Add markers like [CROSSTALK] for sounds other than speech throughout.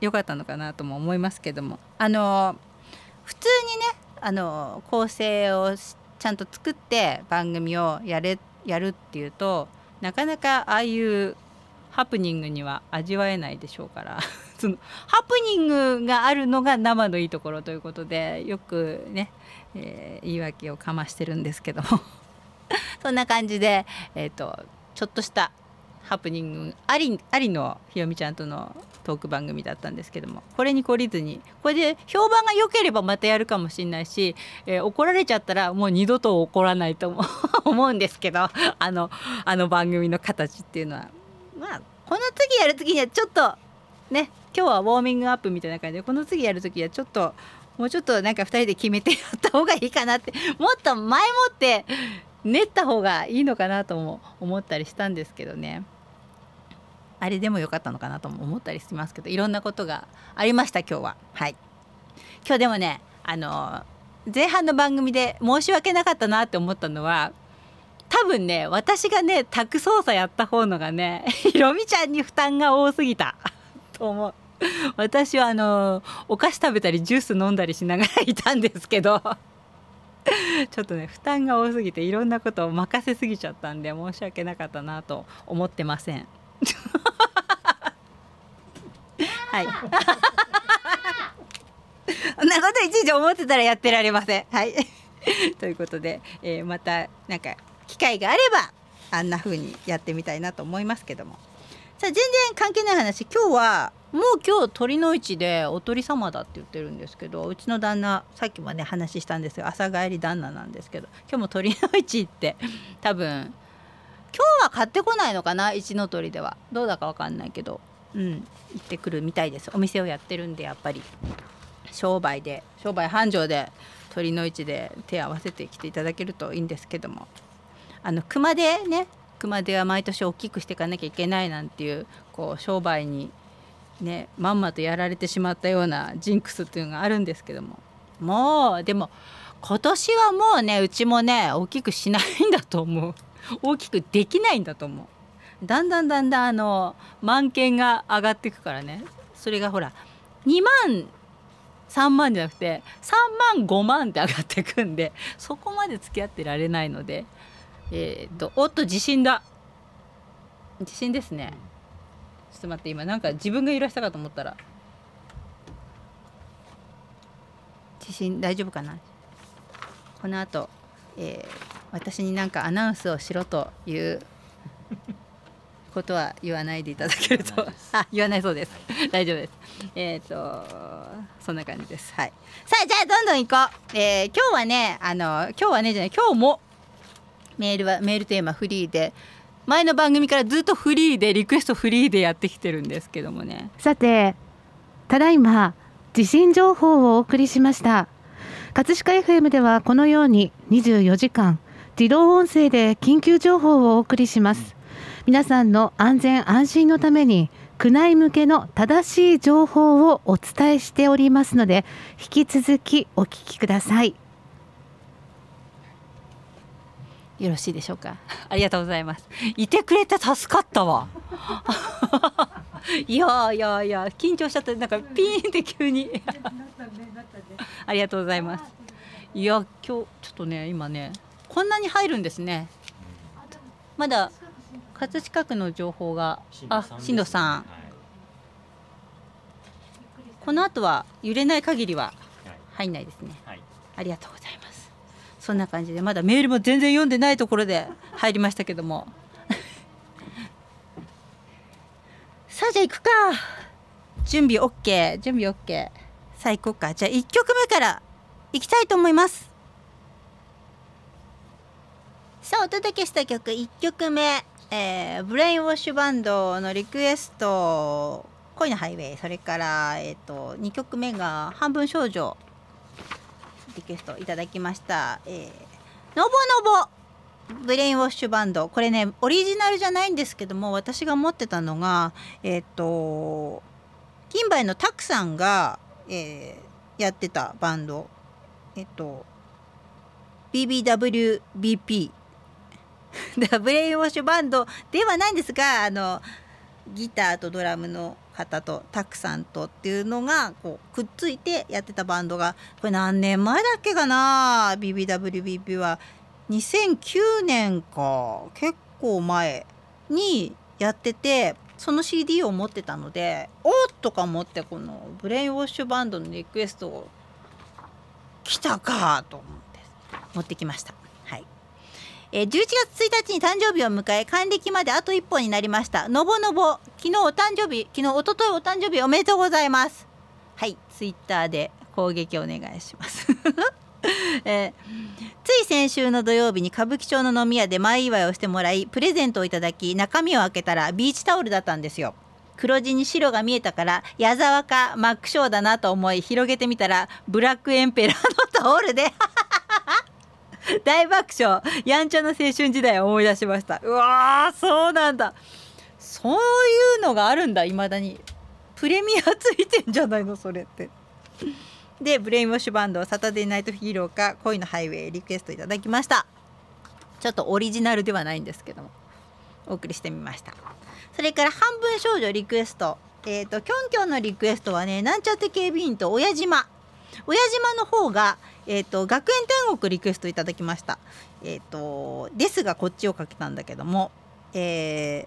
良かったのかなとも思いますけども。あの普通にねあの構成をちゃんと作って番組をやれやるっていうとなかなかああいうハプニングには味わえないでしょうから。[LAUGHS] そのハプニングがあるのが生のいいところということでよくね、えー、言い訳をかましてるんですけども。[LAUGHS] そんな感じで、えーと、ちょっとしたハプニングありありのひよみちゃんとのトーク番組だったんですけどもこれに懲りずにこれで評判が良ければまたやるかもしれないし、えー、怒られちゃったらもう二度と怒らないと思う [LAUGHS] んですけどあの [LAUGHS] あの番組の形っていうのは。まあこの次やる時にはちょっとね今日はウォーミングアップみたいな感じでこの次やる時はちょっともうちょっとなんか2人で決めてやった方がいいかなってもっと前もって練った方がいいのかなとも思ったりしたんですけどね。あれでもよかったのかなとも思ったりしますけどいろんなことがありました今日は。はい。今日でもねあの前半の番組で申し訳なかったなって思ったのは多分ね私がね宅操作やった方のがねひろみちゃんに負担が多すぎた [LAUGHS] と思う。私はあのお菓子食べたりジュース飲んだりしながらいたんですけど [LAUGHS] ちょっとね負担が多すぎていろんなことを任せすぎちゃったんで申し訳なかったなと思ってません。はい。[LAUGHS] そんなこといちいち思ってたらやってられません。はい。[LAUGHS] ということで、えー、またなんか機会があればあんな風にやってみたいなと思いますけども。さあ全然関係ない話。今日はもう今日鳥の市でお鳥様だって言ってるんですけどうちの旦那さっきもね話したんですが朝帰り旦那なんですけど今日も鳥の市行って多分今日は買ってこないのかな？一の鳥では。どうだか分かんないけど。うん。行ってくるみたいです。お店をやってるんでやっぱり。商売で商売繁盛で鳥の市で手合わせてきていただけるといいんですけども。あの熊手ね。熊手は毎年大きくしていかなきゃいけないなんていうこう商売にねまんまとやられてしまったようなジンクスっていうのがあるんですけども。もうでも今年はもうねうちもね大きくしないんだと思う。大きくできないんだと思う。だんだんだんだんあの満件が上がっていくからね。それがほら2万3万じゃなくて3万5万って上がっていくんでそこまで付き合ってられないのでえっ、とおっと地震だ。地震ですね。ちょっと待って今なんか自分が揺らしたかと思ったら。地震大丈夫かな？この後、えー、私になんかアナウンスをしろということは言わないでいただけると。[LAUGHS] あ言わないそうです。[LAUGHS] 大丈夫です。えっ、ー、とそんな感じです。はい。さあじゃあどんどん行こう、えー、今日はねあの今日はねじゃない今日もメールはメールテーマフリーで前の番組からずっとフリーでリクエストフリーでやってきてるんですけどもね。さてただいま地震情報をお送りしました。葛飾 FM ではこのように24時間自動音声で緊急情報をお送りします。皆さんの安全安心のために区内向けの正しい情報をお伝えしておりますので引き続きお聞きください。よろしいでしょうか？[LAUGHS] ありがとうございます。いてくれて助かったわ。[LAUGHS] いやいやいや緊張しちゃったなんかピーンって急に。[LAUGHS] ありがとうございます。いや今日ちょっとね今ねこんなに入るんですね。まだ葛飾区の情報があ新藤さん、この後は揺れない限りは入んないですね、はい、ありがとうございます。そんな感じでまだメールも全然読んでないところで入りましたけども。[LAUGHS] さあじゃあ行くか。準備 OK 準備 OK さあ行こうか。じゃあ1曲目からいきたいと思いますさあお届けした曲1曲目、えー、ブレインウォッシュバンドのリクエスト恋のハイウェイ。それから、えーと、と2曲目が半分少女。リクエストいただきました、えー、のぼのぼ。ブレインウォッシュバンド。これねオリジナルじゃないんですけども私が持ってたのがえっ、ー、と金梅のたくさんが、えー、やってたバンド。えっ、ー、と BBWBP [LAUGHS] ブレインウォッシュバンドではないんですがあのギターとドラムの方とタクさんとっていうのがこうくっついてやってたバンドがこれ何年前だっけかな？BBWBP は。2009年か。結構前にやっててその CD を持ってたのでおっとか思ってこのブレインウォッシュバンドのリクエストを来たかと思って持ってきました。えー、11月1日に誕生日を迎え還暦まであと1本になりました。のぼのぼ昨日お誕生日昨日おとといお誕生日おめでとうございます。はいツイッターで攻撃お願いします。[LAUGHS] えー、つい先週の土曜日に歌舞伎町の飲み屋で前祝いをしてもらいプレゼントをいただき中身を開けたらビーチタオルだったんですよ。黒地に白が見えたから矢沢かマックショーだなと思い広げてみたらブラックエンペラーのタオルで [LAUGHS] [LAUGHS] 大爆笑。やんちゃな青春時代を思い出しました。うわーそうなんだ。そういうのがあるんだいまだに。プレミアついてんじゃないのそれって。でブレインウォッシュバンドサタデーナイトヒーローか恋のハイウェイリクエストいただきました。ちょっとオリジナルではないんですけども。お送りしてみました。それから半分少女リクエスト。えっ、ー、とキョンキョンのリクエストはねなんちゃって警備員と親島。親島の方が、えーと、学園天国リクエストいただきました。えっ、ー、とですがこっちをかけたんだけども、えー、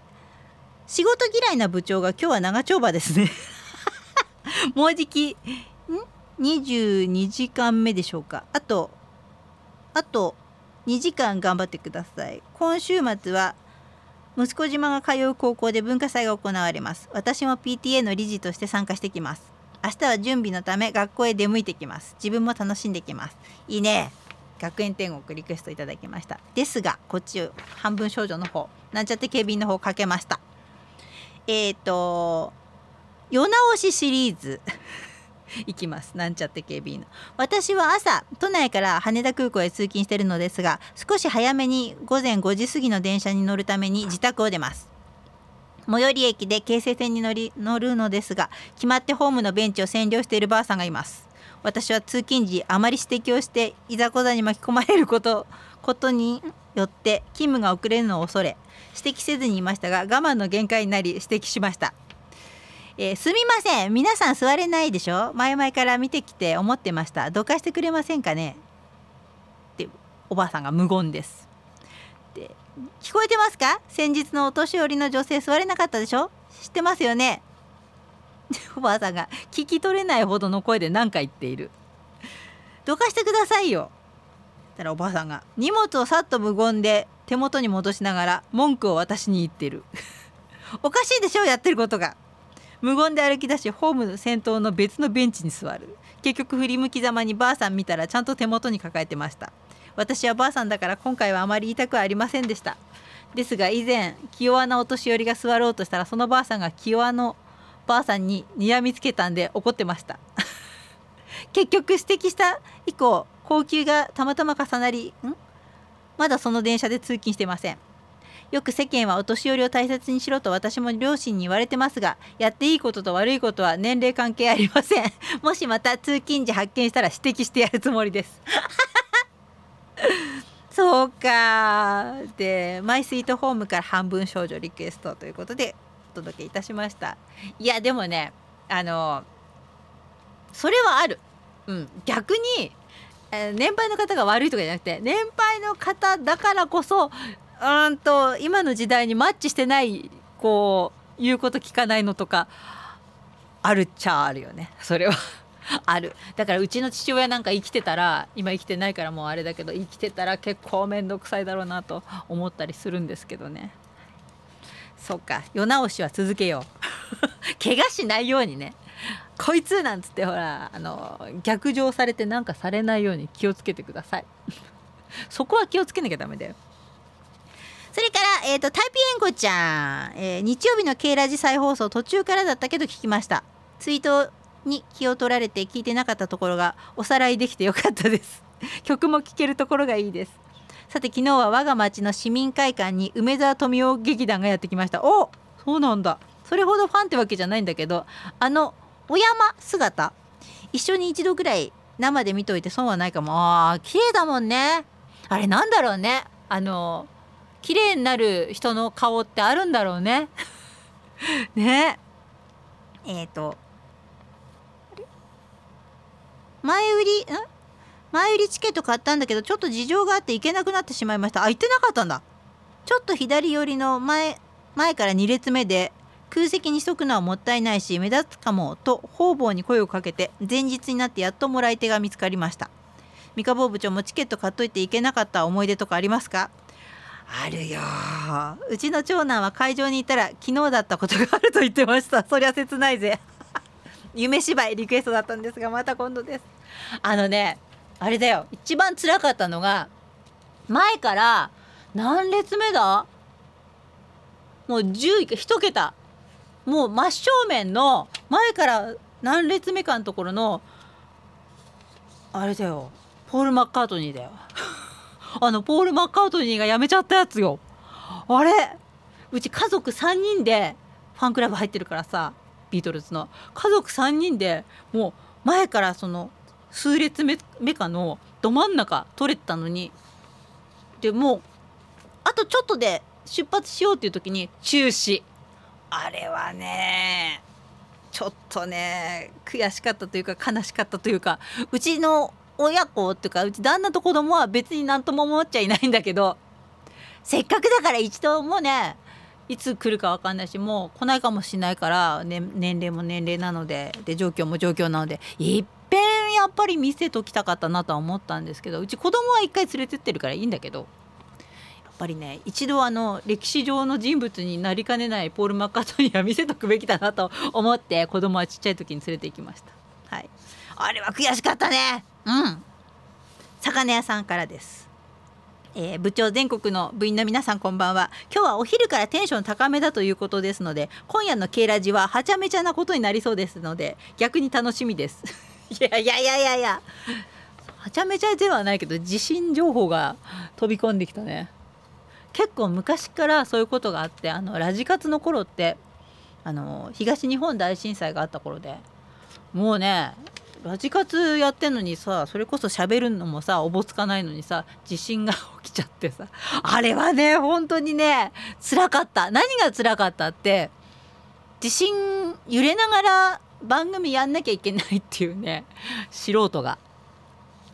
仕事嫌いな部長が今日は長丁場ですね。[LAUGHS] もうじきん？22時間目でしょうか。あとあと2時間頑張ってください。今週末は息子島が通う高校で文化祭が行われます。私も PTA の理事として参加してきます。明日は準備のため学校へ出向いてきます。自分も楽しんできます。いいね。学園天国リクエストいただきました。ですがこっち半分少女の方なんちゃって警備員の方かけました。えっ、ー、と世直しシリーズ。[LAUGHS] 行きます。なんちゃって警備員の。私は朝都内から羽田空港へ通勤してるのですが少し早めに午前5時過ぎの電車に乗るために自宅を出ます。最寄り駅で京成線に乗り乗るのですが決まってホームのベンチを占領しているばあさんがいます。私は通勤時あまり指摘をしていざこざに巻き込まれることことによって勤務が遅れるのを恐れ指摘せずにいましたが我慢の限界になり指摘しました、えー、すみません。皆さん座れないでしょ？前々から見てきて思ってました。どかしてくれませんかね？っておばあさんが無言です。聞こえてますか？先日のお年寄りの女性座れなかったでしょ？知ってますよね？おばあさんが聞き取れないほどの声で何か言っている。どかしてくださいよ。たらおばあさんが荷物をさっと無言で手元に戻しながら文句を私に言ってる。おかしいでしょ？やってることが。無言で歩き出しホームの先頭の別のベンチに座る。結局振り向きざまにばあさん見たらちゃんと手元に抱えてました。私はばあさんだから今回はあまり言いたくはありませんでした。ですが以前気弱なお年寄りが座ろうとしたらそのばあさんが気弱のばあさんに睨みつけたんで怒ってました。[LAUGHS] 結局指摘した以降高級がたまたま重なりん？まだその電車で通勤してません。よく世間はお年寄りを大切にしろと私も両親に言われてますがやっていいことと悪いことは年齢関係ありません。もしまた通勤時発見したら指摘してやるつもりです。[LAUGHS] そうか。でマイスイートホームから半分少女リクエストということでお届けいたしました。いやでもねあのそれはある、うん、逆に、えー、年配の方が悪いとかじゃなくて年配の方だからこそうんと今の時代にマッチしてないこう言うこと聞かないのとかあるっちゃあるよね。それは。[LAUGHS] ある。だからうちの父親なんか生きてたら今生きてないからもうあれだけど生きてたら結構面倒くさいだろうなと思ったりするんですけどね。そっか。世直しは続けよう。[LAUGHS] 怪我しないようにね。こいつなんつってほらあの逆上されてなんかされないように気をつけてください。[LAUGHS] そこは気をつけなきゃダメだよ。それから、えーと、タイピエンコちゃん、えー、日曜日の K ラジ再放送途中からだったけど聞きました。ツイートに気を取られて聞いてなかったところがおさらいできてよかったです。[LAUGHS] 曲も聴けるところがいいです。さて昨日は我が町の市民会館に梅沢富美男劇団がやってきました。おそうなんだ。それほどファンってわけじゃないんだけどあのお山姿。一緒に一度ぐらい生で見といて損はないかも。あ綺麗だもんね。あれなんだろうね。あの綺麗になる人の顔ってあるんだろうね。[LAUGHS] ね。えっ、ー、と前売り？ん？前売りチケット買ったんだけどちょっと事情があって行けなくなってしまいました。あ行ってなかったんだ。ちょっと左寄りの前前から2列目で空席にしとくのはもったいないし目立つかもと方々に声をかけて前日になってやっともらい手が見つかりました。三河坊部長もチケット買っといて行けなかった思い出とかありますか？あるようちの長男は会場にいたら昨日だったことがあると言ってました。そりゃ切ないぜ。夢芝居リクエストだったんですがまた今度です。あのねあれだよ。一番辛かったのが前から何列目だ？もう10位か1桁。もう真正面の前から何列目かのところのあれだよ。ポール・マッカートニーだよ。[LAUGHS] あのポール・マッカートニーが辞めちゃったやつよ。あれ？うち家族3人でファンクラブ入ってるからさ。ビートルズの家族3人でもう前からその数列目かのど真ん中取れてたのにでもうあとちょっとで出発しようっていう時に中止。あれはねちょっとね悔しかったというか悲しかったというかうちの親子っていうかうち旦那と子供は別に何とも思っちゃいないんだけどせっかくだから一度もうねいつ来るか分かんないしもう来ないかもしれないから、ね、年齢も年齢なのでで状況も状況なのでいっぺんやっぱり見せときたかったなとは思ったんですけどうち子供は一回連れてってるからいいんだけどやっぱりね一度あの歴史上の人物になりかねないポール・マッカートニーは見せとくべきだなと思って子供はちっちゃい時に連れて行きました。はい。あれは悔しかったね。うん。魚屋さんからです。えー、部長全国の部員の皆さんこんばんは。今日はお昼からテンション高めだということですので今夜の K ラジははちゃめちゃなことになりそうですので逆に楽しみです。[LAUGHS] いやいやいやいやいや。はちゃめちゃではないけど地震情報が飛び込んできたね。結構昔からそういうことがあってあのラジカの頃ってあの東日本大震災があった頃でもうねラジカツやってんのにさそれこそ喋るのもさおぼつかないのにさ地震が起きちゃってさ。あれはね本当にね辛かった。何が辛かったって地震揺れながら番組やんなきゃいけないっていうね素人が。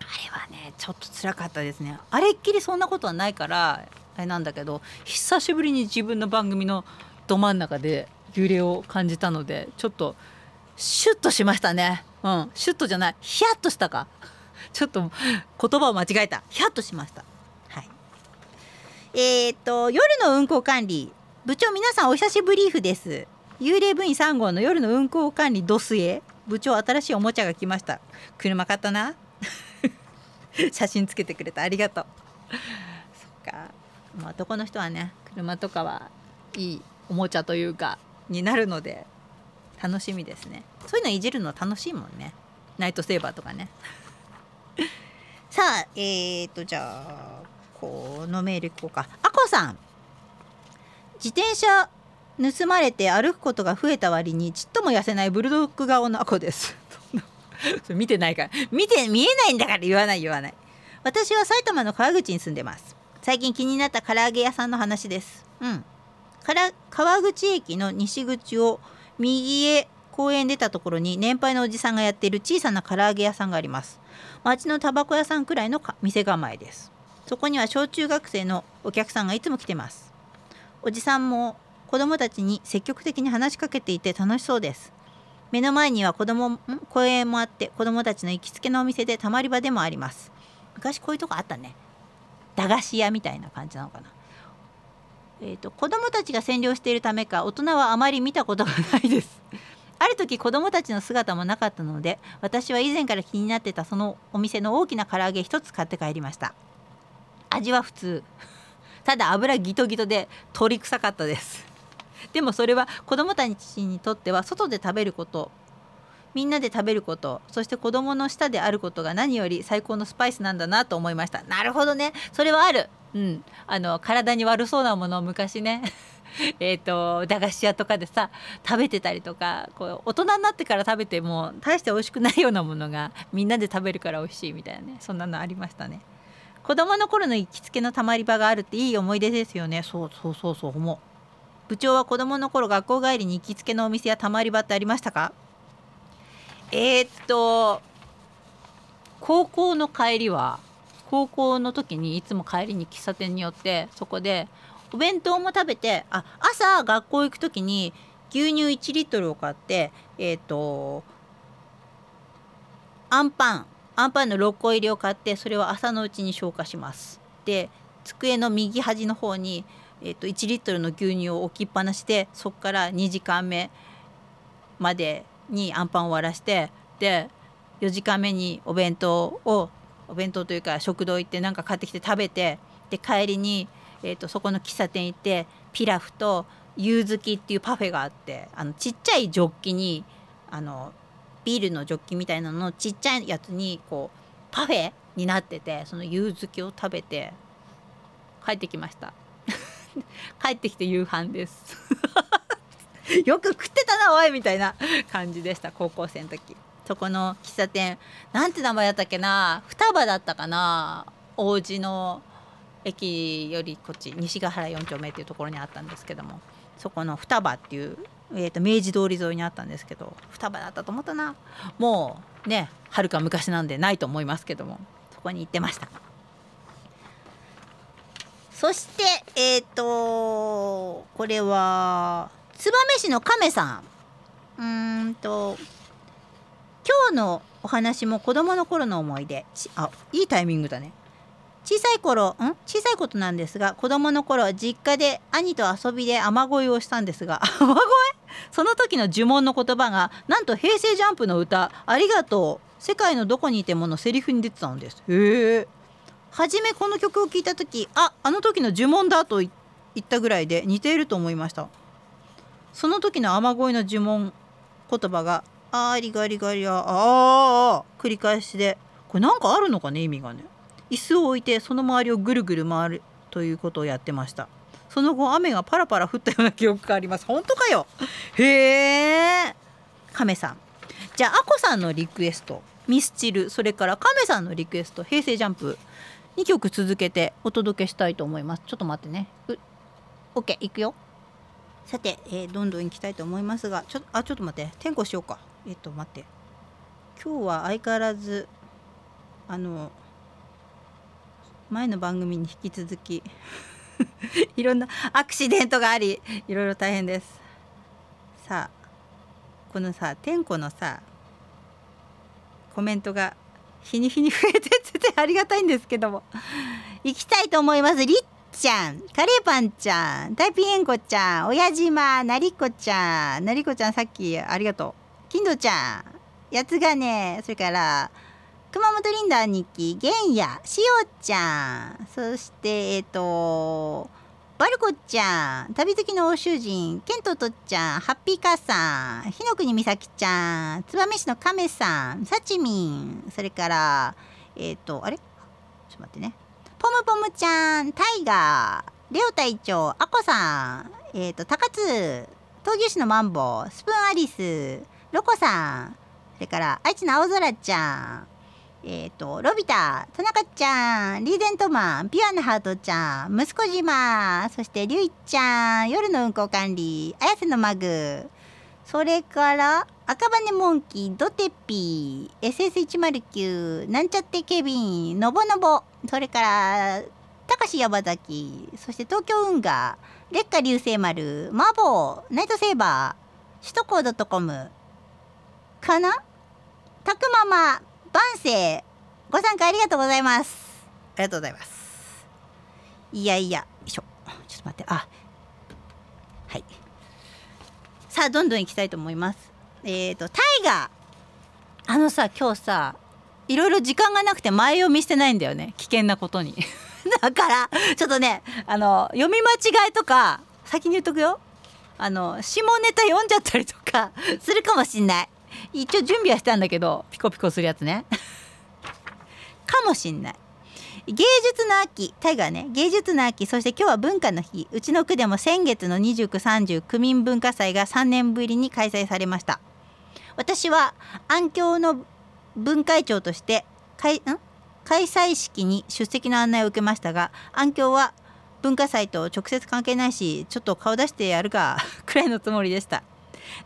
あれはねちょっと辛かったですね。あれっきりそんなことはないからあれなんだけど久しぶりに自分の番組のど真ん中で揺れを感じたのでちょっとシュッとしましたね。うん。シュッとじゃない。ヒヤッとしたか。[LAUGHS] ちょっと言葉を間違えた。ヒヤッとしました。はい。えー、っと夜の運行管理。部長皆さんお久しぶりーです。幽霊部員3号の夜の運行管理ドスエ部長新しいおもちゃが来ました。車買ったな。[LAUGHS] 写真つけてくれたありがとう。そっか。まあ、男の人はね車とかはいいおもちゃというかになるので。楽しみですね。そういうのいじるの楽しいもんね。ナイトセーバーとかね。[LAUGHS] さあえーとじゃあこのメールいこうか。あこさん。自転車盗まれて歩くことが増えた割にちっとも痩せないブルドッグ顔のあこです。[LAUGHS] 見てないから。見て見えないんだから言わない言わない。私は埼玉の川口に住んでます。最近気になった唐揚げ屋さんの話です。うん。から川口駅の西口を右へ公園出たところに年配のおじさんがやっている小さな唐揚げ屋さんがあります。町のタバコ屋さんくらいの店構えです。そこには小中学生のお客さんがいつも来てます。おじさんも子供たちに積極的に話しかけていて楽しそうです。目の前には子供公園もあって子供たちの行きつけのお店でたまり場でもあります。昔こういうとこあったね。駄菓子屋みたいな感じなのかな。えーと、子どもたちが占領しているためか大人はあまり見たことがないです。[LAUGHS] ある時子どもたちの姿もなかったので私は以前から気になってたそのお店の大きな唐揚げ一つ買って帰りました。味は普通。[LAUGHS] ただ油ギトギトで鳥臭かったです。[LAUGHS] でもそれは子どもたちにとっては外で食べること。みんなで食べること。そして子供の舌であることが何より最高のスパイスなんだなと思いました。なるほどね。それはある。うん。あの体に悪そうなものを昔ね [LAUGHS] えと駄菓子屋とかでさ食べてたりとかこう大人になってから食べても大して美味しくないようなものがみんなで食べるから美味しいみたいなねそんなのありましたね。子供の頃の行きつけのたまり場があるっていい思い出ですよね。そうそうそうそう思う。部長は子供の頃学校帰りに行きつけのお店やたまり場ってありましたか？えー、っと高校の帰りは高校の時にいつも帰りに喫茶店に寄ってそこでお弁当も食べてあ朝学校行く時に牛乳1リットルを買ってえっ、とあんパンあんパンの6個入りを買ってそれを朝のうちに消化します。で机の右端の方に、えー、と1リットルの牛乳を置きっぱなしでそこから2時間目までにあんパンを終わらしてで4時間目にお弁当をお弁当というか食堂行って何か買ってきて食べてで帰りに、えー、とそこの喫茶店行ってピラフと柚月っていうパフェがあってあのちっちゃいジョッキにあのビールのジョッキみたいなののちっちゃいやつにこうパフェになっててその柚月を食べて帰ってきました。[LAUGHS] 帰ってきて夕飯です。[LAUGHS] よく食ってたなおいみたいな感じでした高校生の時。そこの喫茶店。なんて名前だったっけな？双葉だったかな？王子の駅よりこっち西ヶ原4丁目っていうところにあったんですけども。そこの双葉っていう、えー、と明治通り沿いにあったんですけど双葉だったと思ったな。もうねはるか昔なんでないと思いますけども。そこに行ってました。そしてえっ、ー、とこれは燕市の亀さん。うんと今日のお話も子供の頃の思い出。あいいタイミングだね。小さい頃ん？小さいことなんですが子供の頃実家で兄と遊びで雨乞いをしたんですが [LAUGHS] 雨乞い？その時の呪文の言葉がなんと平成ジャンプの歌「ありがとう。世界のどこにいても」のセリフに出てたんです。へえ。初めこの曲を聴いた時ああの時の呪文だと言ったぐらいで似ていると思いました。その時の雨乞いの呪文言葉が「ありがりがりああ繰り返しで。これなんかあるのかね意味がね。椅子を置いてその周りをぐるぐる回るということをやってました。その後雨がパラパラ降ったような記憶があります。本当かよ。へえ亀さん。じゃああこさんのリクエストミスチルそれから亀さんのリクエスト平成ジャンプ2曲続けてお届けしたいと思います。ちょっと待ってね。う OK いくよ。さて、えー、どんどん行きたいと思いますがちょあちょっと待って。転校しようか。えっ、と待って。今日は相変わらずあの前の番組に引き続き [LAUGHS] いろんなアクシデントがありいろいろ大変です。さあこのさ天子のさコメントが日に日に増えててありがたいんですけども。行きたいと思います。りっちゃんカレーパンちゃんタイピエンコちゃん親島なりこちゃんなりこちゃんさっきありがとう。金土ちゃんやつがねそれから熊本リンダー日記、ゲンヤ、しおちゃん、そして、えっ、ー、と、バルコちゃん、旅好きの欧州人、ケントとちゃん、ハッピーカーさん、日の国美咲ちゃん、燕市の亀さん、サチミン、それから、えっ、ー、と、あれ？ちょっと待ってね。ポムポムちゃん、タイガー、レオ隊長、アコさん、えっ、ー、と、高津、闘牛士のマンボウ、スプーンアリス、ロコさん、それから、愛知の青空ちゃん、えっ、ー、と、ロビタ、田中ちゃん、リーゼントマン、ピュアなハートちゃん、息子島、そしてリュイちゃん、夜の運行管理、綾瀬のマグ、それから、赤羽モンキー、ドテピー、SS109、なんちゃってケビン、のぼのぼ、それから、高し山崎、そして東京運河、烈火流星丸、マーボー、ナイトセーバー、首都高ドットコム、かな？たくまま、万世ご参加ありがとうございます。ありがとうございます。いやいやよいしょ。ちょっと待ってあ。はい。さあどんどん行きたいと思います。えっ、ー、とタイガー。あのさ今日さいろいろ時間がなくて前読みしてないんだよね。危険なことに。[LAUGHS] だからちょっとねあの読み間違いとか先に言っとくよ。あの下ネタ読んじゃったりとかするかもしんない一応準備はしたんだけどピコピコするやつね。[LAUGHS] かもしんない。芸術の秋タイガーね。芸術の秋そして今日は文化の日。うちの区でも先月の2930区民文化祭が3年ぶりに開催されました。私は安京の分会長として開ん？開催式に出席の案内を受けましたが安京は文化祭と直接関係ないしちょっと顔出してやるか [LAUGHS] くらいのつもりでした。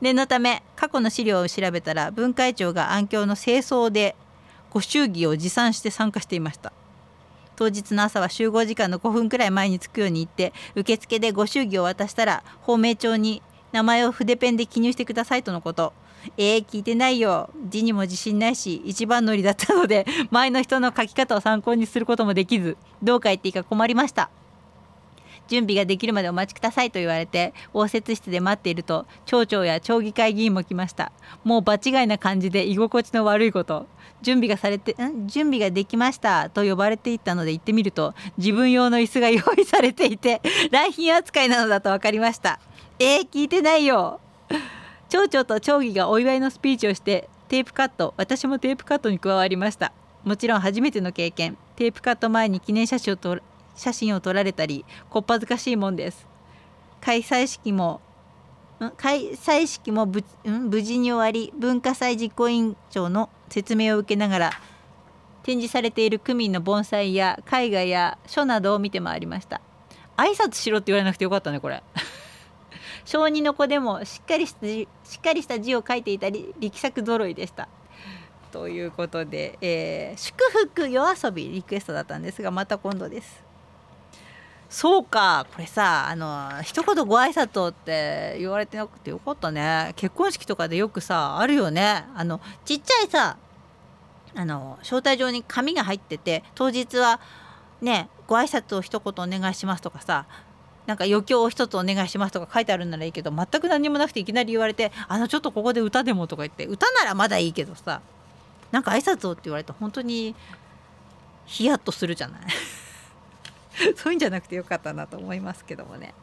念のため過去の資料を調べたら文化庁が暗渠の清掃でご祝儀を持参して参加していました。当日の朝は集合時間の5分くらい前に着くように言って受付でご祝儀を渡したら芳名帳に名前を筆ペンで記入してくださいとのこと。えー、聞いてないよ。字にも自信ないし一番乗りだったので前の人の書き方を参考にすることもできずどう書いていいか困りました。準備ができるまでお待ちくださいと言われて応接室で待っていると町長や町議会議員も来ました。もう場違いな感じで居心地の悪いこと。準備がされてん？準備ができましたと呼ばれていったので行ってみると自分用の椅子が用意されていて [LAUGHS] 来賓扱いなのだと分かりました。えー、聞いてないよ。町長と町議がお祝いのスピーチをしてテープカット私もテープカットに加わりました。もちろん初めての経験。テープカット前に記念写真を撮写真を撮られたりこっぱずかしいもんです。開催式も開催式も無事に終わり文化祭実行委員長の説明を受けながら展示されている区民の盆栽や絵画や書などを見て回りました。挨拶しろって言われなくてよかったねこれ。[LAUGHS] 小児の子でもしっかりしたしっかりした字を書いていたり力作揃いでした。ということで、えー、祝福夜遊びリクエストだったんですがまた今度です。そうかこれさあの一言ご挨拶って言われてなくてよかったね。結婚式とかでよくさあるよね。あのちっちゃいさあの招待状に紙が入ってて当日はねご挨拶を一言お願いしますとかさなんか余興を一つお願いしますとか書いてあるならいいけど全く何もなくていきなり言われてあのちょっとここで歌でもとか言って歌ならまだいいけどさなんか挨拶をって言われて本当にヒヤッとするじゃない。[LAUGHS] そういうんじゃなくてよかったなと思いますけどもね。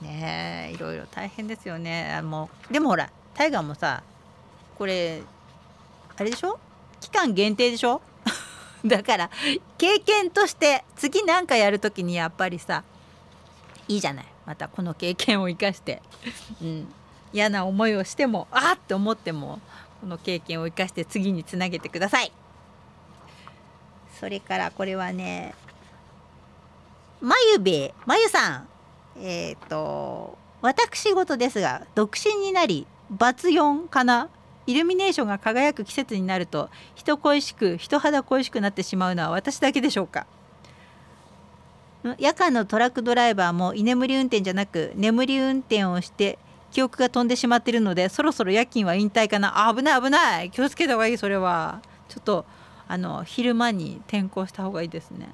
ねえいろいろ大変ですよね。もうでもほらタイガーもさこれあれでしょ？期間限定でしょ？[LAUGHS] だから経験として次何かやる時にやっぱりさいいじゃない。またこの経験を生かして、うん、嫌な思いをしてもあって思ってもこの経験を生かして次につなげてください。それからこれはねまゆべまゆさん。えっ、ー、と私事ですが独身になりバツ4かな。イルミネーションが輝く季節になると人恋しく人肌恋しくなってしまうのは私だけでしょうか。夜間のトラックドライバーも居眠り運転じゃなく眠り運転をして記憶が飛んでしまっているのでそろそろ夜勤は引退かな。危ない危ない。気をつけた方がいいそれは。ちょっとあの昼間に転校した方がいいですね。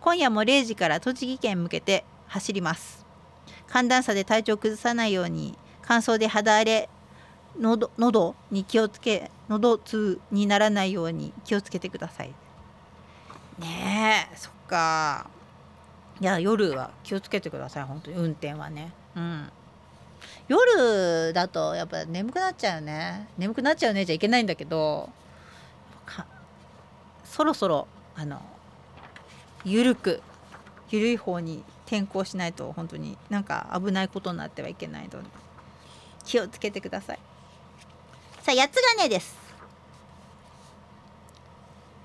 今夜も0時から栃木県向けて走ります。寒暖差で体調崩さないように乾燥で肌荒れ喉喉に気をつけ喉痛にならないように気をつけてください。ねえそっか。いや夜は気をつけてください。本当に運転はね。うん。夜だとやっぱ眠くなっちゃうね。眠くなっちゃうねじゃいけないんだけどそろそろあの緩く緩い方に転校しないと本当になんか危ないことになってはいけないので気をつけてください。さあ八つ金です。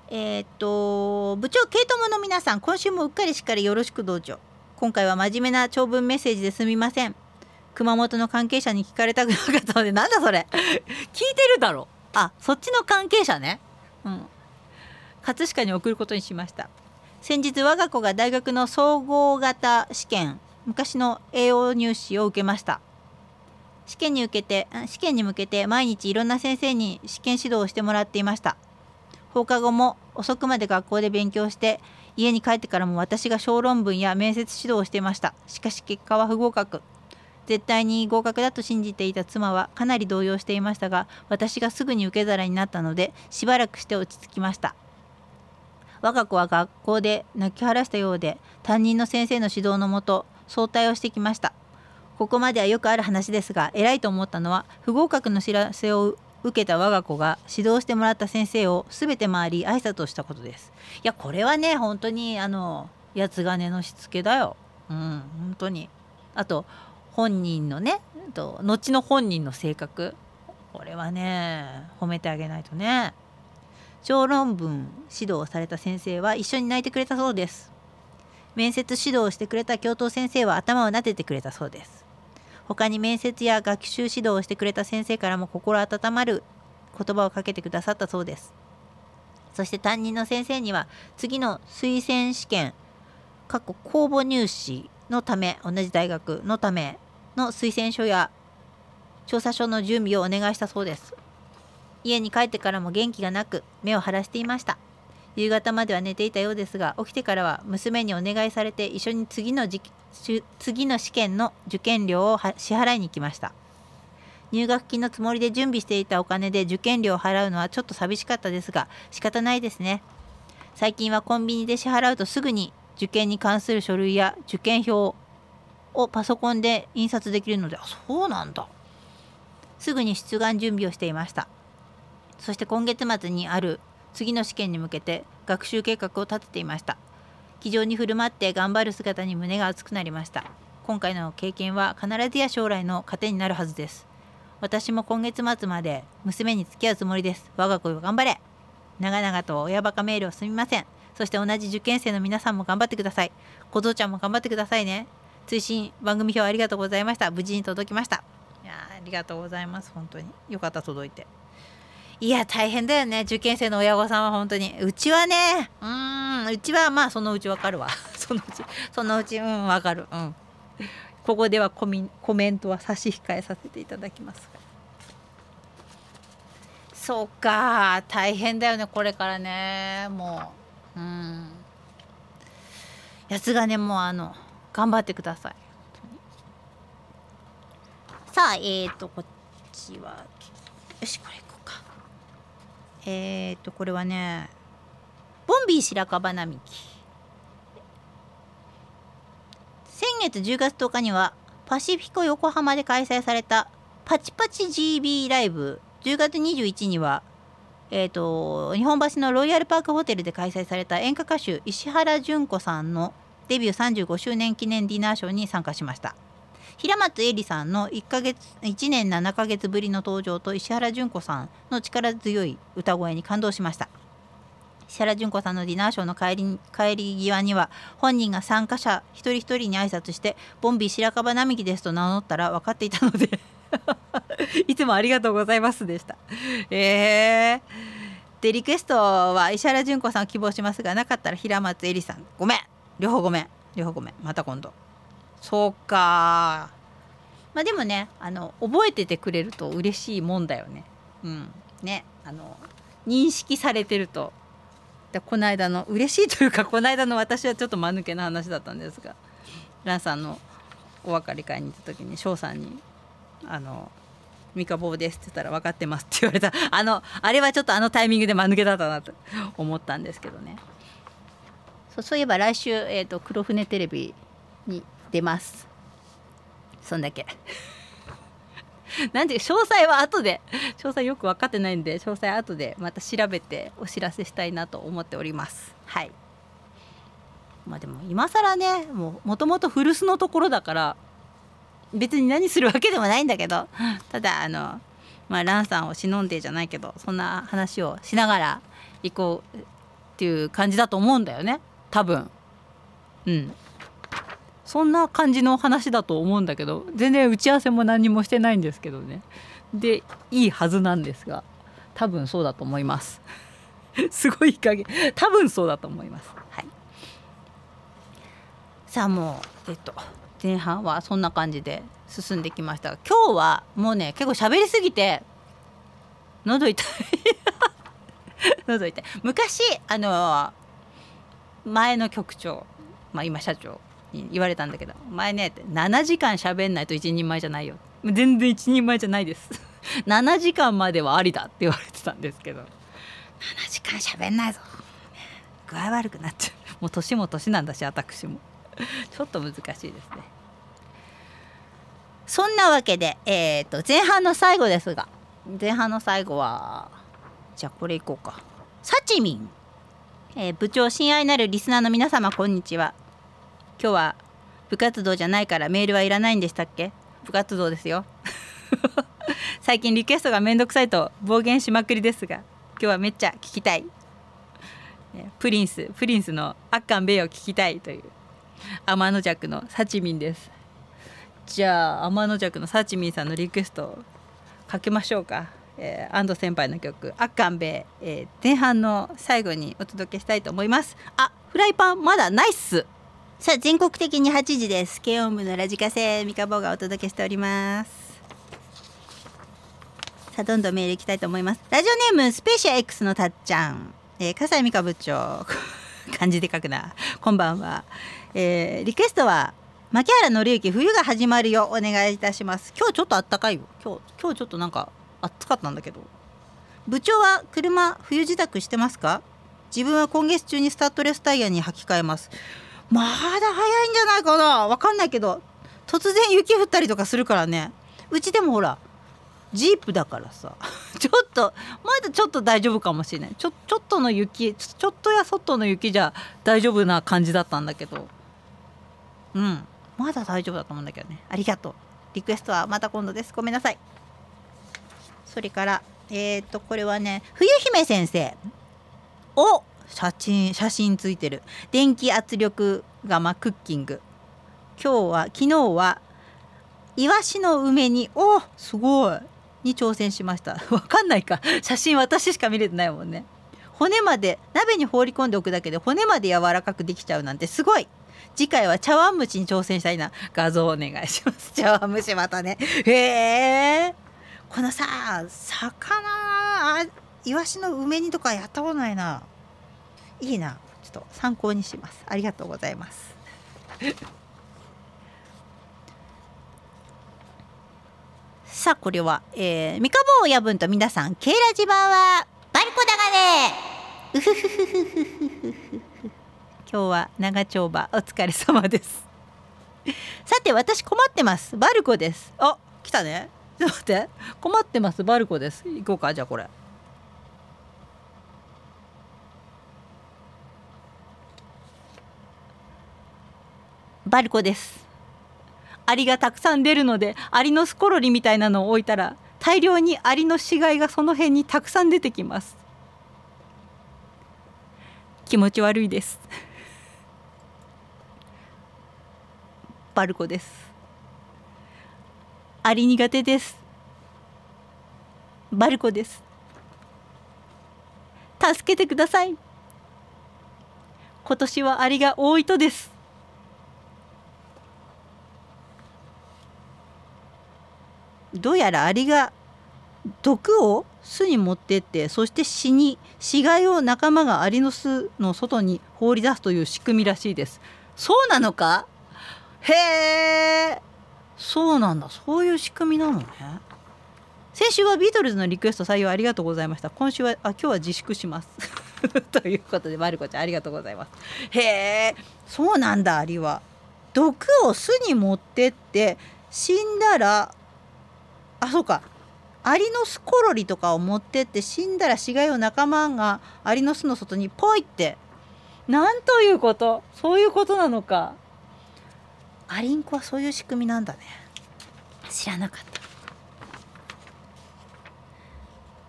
えー、っと部長ケイトモの皆さん今週もうっかりしっかりよろしくどうぞ。今回は真面目な長文メッセージですみません。熊本の関係者に聞かれたくなかったのでなんだそれ。聞いてるだろ。あそっちの関係者ね。うん。葛飾に送ることにしました。先日我が子が大学の総合型試験昔の栄養入試を受けました。試験に受けて試験に向けて毎日いろんな先生に試験指導をしてもらっていました。放課後も遅くまで学校で勉強して家に帰ってからも私が小論文や面接指導をしていました。しかし結果は不合格。絶対に合格だと信じていた妻はかなり動揺していましたが私がすぐに受け皿になったのでしばらくして落ち着きました。我が子は学校で泣き晴らしたようで担任の先生の指導のもと早退をしてきました。ここまではよくある話ですが偉いと思ったのは不合格の知らせを受けた我が子が指導してもらった先生を全て回り挨拶をしたことです。いやこれはね本当にあの八つ金のしつけだよ。うん本当に。あと本人のねと後の本人の性格。これはね褒めてあげないとね。小論文指導された先生は一緒に泣いてくれたそうです。面接指導をしてくれた教頭先生は頭を撫でてくれたそうです。他に面接や学習指導をしてくれた先生からも心温まる言葉をかけてくださったそうです。そして担任の先生には次の推薦試験過去公募入試のため同じ大学のための推薦書や調査書の準備をお願いしたそうです。家に帰ってからも元気がなく目を晴らしていました。夕方までは寝ていたようですが起きてからは娘にお願いされて一緒に次の次の試験の受験料を支払いに行きました。入学金のつもりで準備していたお金で受験料を払うのはちょっと寂しかったですが仕方ないですね。最近はコンビニで支払うとすぐに受験に関する書類や受験票をパソコンで印刷できるのであそうなんだ。すぐに出願準備をしていました。そして今月末にある次の試験に向けて学習計画を立てていました。気丈に振る舞って頑張る姿に胸が熱くなりました。今回の経験は必ずや将来の糧になるはずです。私も今月末まで娘に付き合うつもりです。我が子よ頑張れ。長々と親バカメールをすみません。そして同じ受験生の皆さんも頑張ってください。小僧ちゃんも頑張ってくださいね。追伸番組表ありがとうございました。無事に届きました。いやありがとうございます。本当に。よかった届いて。いや大変だよね。受験生の親御さんは本当に。うちはねうんうちはまあそのうちわかるわ。[LAUGHS] そのうちそのうちうんわかる。うん。ここではコミコメントは差し控えさせていただきます。そうか。大変だよねこれからね。もう。うん。やつがねもうあの頑張ってください。さあえっ、ー、とこっちは。よしこれえっ、とこれはねボンビー白樺並木。先月10月10日にはパシフィコ横浜で開催されたパチパチ GB ライブ。10月21日にはえーと、日本橋のロイヤルパークホテルで開催された演歌歌手石原詢子さんのデビュー35周年記念ディナーショーに参加しました。平松絵里さんの1ヶ月1年7ヶ月ぶりの登場と石原詢子さんの力強い歌声に感動しました。石原詢子さんのディナーショーの帰り帰り際には本人が参加者一人一人に挨拶して「ボンビー白樺並木です」と名乗ったら分かっていたので [LAUGHS] いつもありがとうございますでした。えー、でリクエストは石原詢子さんを希望しますがなかったら平松絵里さん。ごめん。両方ごめん。両方ごめん。また今度。そうか。まあでもねあの覚えててくれると嬉しいもんだよね。うん。ね。あの認識されてると。でこの間の嬉しいというかこの間の私はちょっと間抜けな話だったんですがランさんのお別れ会に行った時に翔さんに「あの三日坊です」って言ったら「分かってます」って言われた。あのあれはちょっとあのタイミングで間抜けだったなと思ったんですけどね。そういえば来週、えーと黒船テレビに出ます。そんだけ。[LAUGHS] なんで詳細は後で。詳細よく分かってないんで詳細後でまた調べてお知らせしたいなと思っております。はい。まあでも今更ねもうもともと古巣のところだから別に何するわけでもないんだけどただあのまあランさんを忍んでじゃないけどそんな話をしながら行こうっていう感じだと思うんだよね。多分。うん。そんな感じの話だと思うんだけど全然打ち合わせも何もしてないんですけどね。でいいはずなんですが多分そうだと思います。[LAUGHS] すごい加減。多分そうだと思います。はい。さあもうえっと前半はそんな感じで進んできました。が今日はもうね結構喋りすぎて喉痛い。喉痛い。[LAUGHS] 昔あの前の局長まあ今社長に言われたんだけど「お前ね」って7時間喋んないと一人前じゃないよ。全然一人前じゃないです。[LAUGHS] 7時間まではありだって言われてたんですけど。7時間喋んないぞ。具合悪くなっちゃう。もう年も年なんだし私も。ちょっと難しいですね。そんなわけで、えーと、前半の最後ですが。前半の最後はじゃあこれいこうか。さちみん、えー、部長親愛なるリスナーの皆様こんにちは。今日は部活動じゃないからメールはいらないんでしたっけ？部活動ですよ。[LAUGHS] 最近リクエストがめんどくさいと暴言しまくりですが今日はめっちゃ聞きたい。プリンスプリンスの「アッカンベイ」を聞きたいという天の弱のサチミンです。じゃあ天の弱のサチミンさんのリクエストかけましょうか、えー、安藤先輩の曲「あっかんべえー、前半の最後にお届けしたいと思います。あフライパンまだないっす。さあ全国的に8時です。軽音部のラジカセミカボがお届けしております。さあどんどんメールいきたいと思います。ラジオネームスペーシア X のたっちゃん、えー、笠井美香部長。[LAUGHS] 漢字で書くな。こんばんは、えー、リクエストは牧原紀之冬が始まるよ。お願いいたします。今日ちょっとあったかいよ。今日今日ちょっとなんか暑かったんだけど。部長は車冬自宅してますか？自分は今月中にスタッドレスタイヤに履き替えます。まだ早いんじゃないかな。わかんないけど突然雪降ったりとかするからね。うちでもほらジープだからさ。[LAUGHS] ちょっとまだちょっと大丈夫かもしれない。ちょちょっとの雪ちょっとや外の雪じゃ大丈夫な感じだったんだけど。うん。まだ大丈夫だと思うんだけどね。ありがとう。リクエストはまた今度です。ごめんなさい。それからえっ、ー、とこれはね冬姫先生。お写真写真ついてる。電気圧力釜クッキング。今日は昨日はイワシの梅におすごい。に挑戦しました。[LAUGHS] わかんないか。写真私しか見れてないもんね。骨まで鍋に放り込んでおくだけで骨まで柔らかくできちゃうなんてすごい。次回は茶碗蒸しに挑戦したいな。画像お願いします。[LAUGHS] 茶碗蒸しまたね。へえこのさ魚イワシの梅煮とかやったことないな。いいな。ちょっと参考にします。ありがとうございます。[LAUGHS] さあこれは、えー、三日坊親分と皆さんケイラジバはバルコだがねうふふふふふふ今日は長丁場お疲れ様です。[LAUGHS] さて私困ってます。バルコです。あ来たね。ちょっと待って。困ってます。バルコです。行こうかじゃあこれ。バルコです。アリがたくさん出るのでアリのスコロリみたいなのを置いたら大量にアリの死骸がその辺にたくさん出てきます。気持ち悪いです。バルコです。アリ苦手です。バルコです。助けてください。今年はアリが多いとです。どうやらアリが毒を巣に持ってってそして死に死骸を仲間がアリの巣の外に放り出すという仕組みらしいです。そうなのか？へえ。そうなんだ。そういう仕組みなのね。先週はビートルズのリクエスト採用ありがとうございました。今週はあ今日は自粛します。[LAUGHS] ということでまる子ちゃんありがとうございます。へえ。そうなんだアリは。毒を巣に持ってって死んだらあそうか。アリの巣コロリとかを持ってって死んだら死骸を仲間がアリの巣の外にポイって。なんということ？そういうことなのか。アリンコはそういう仕組みなんだね。知らなかった。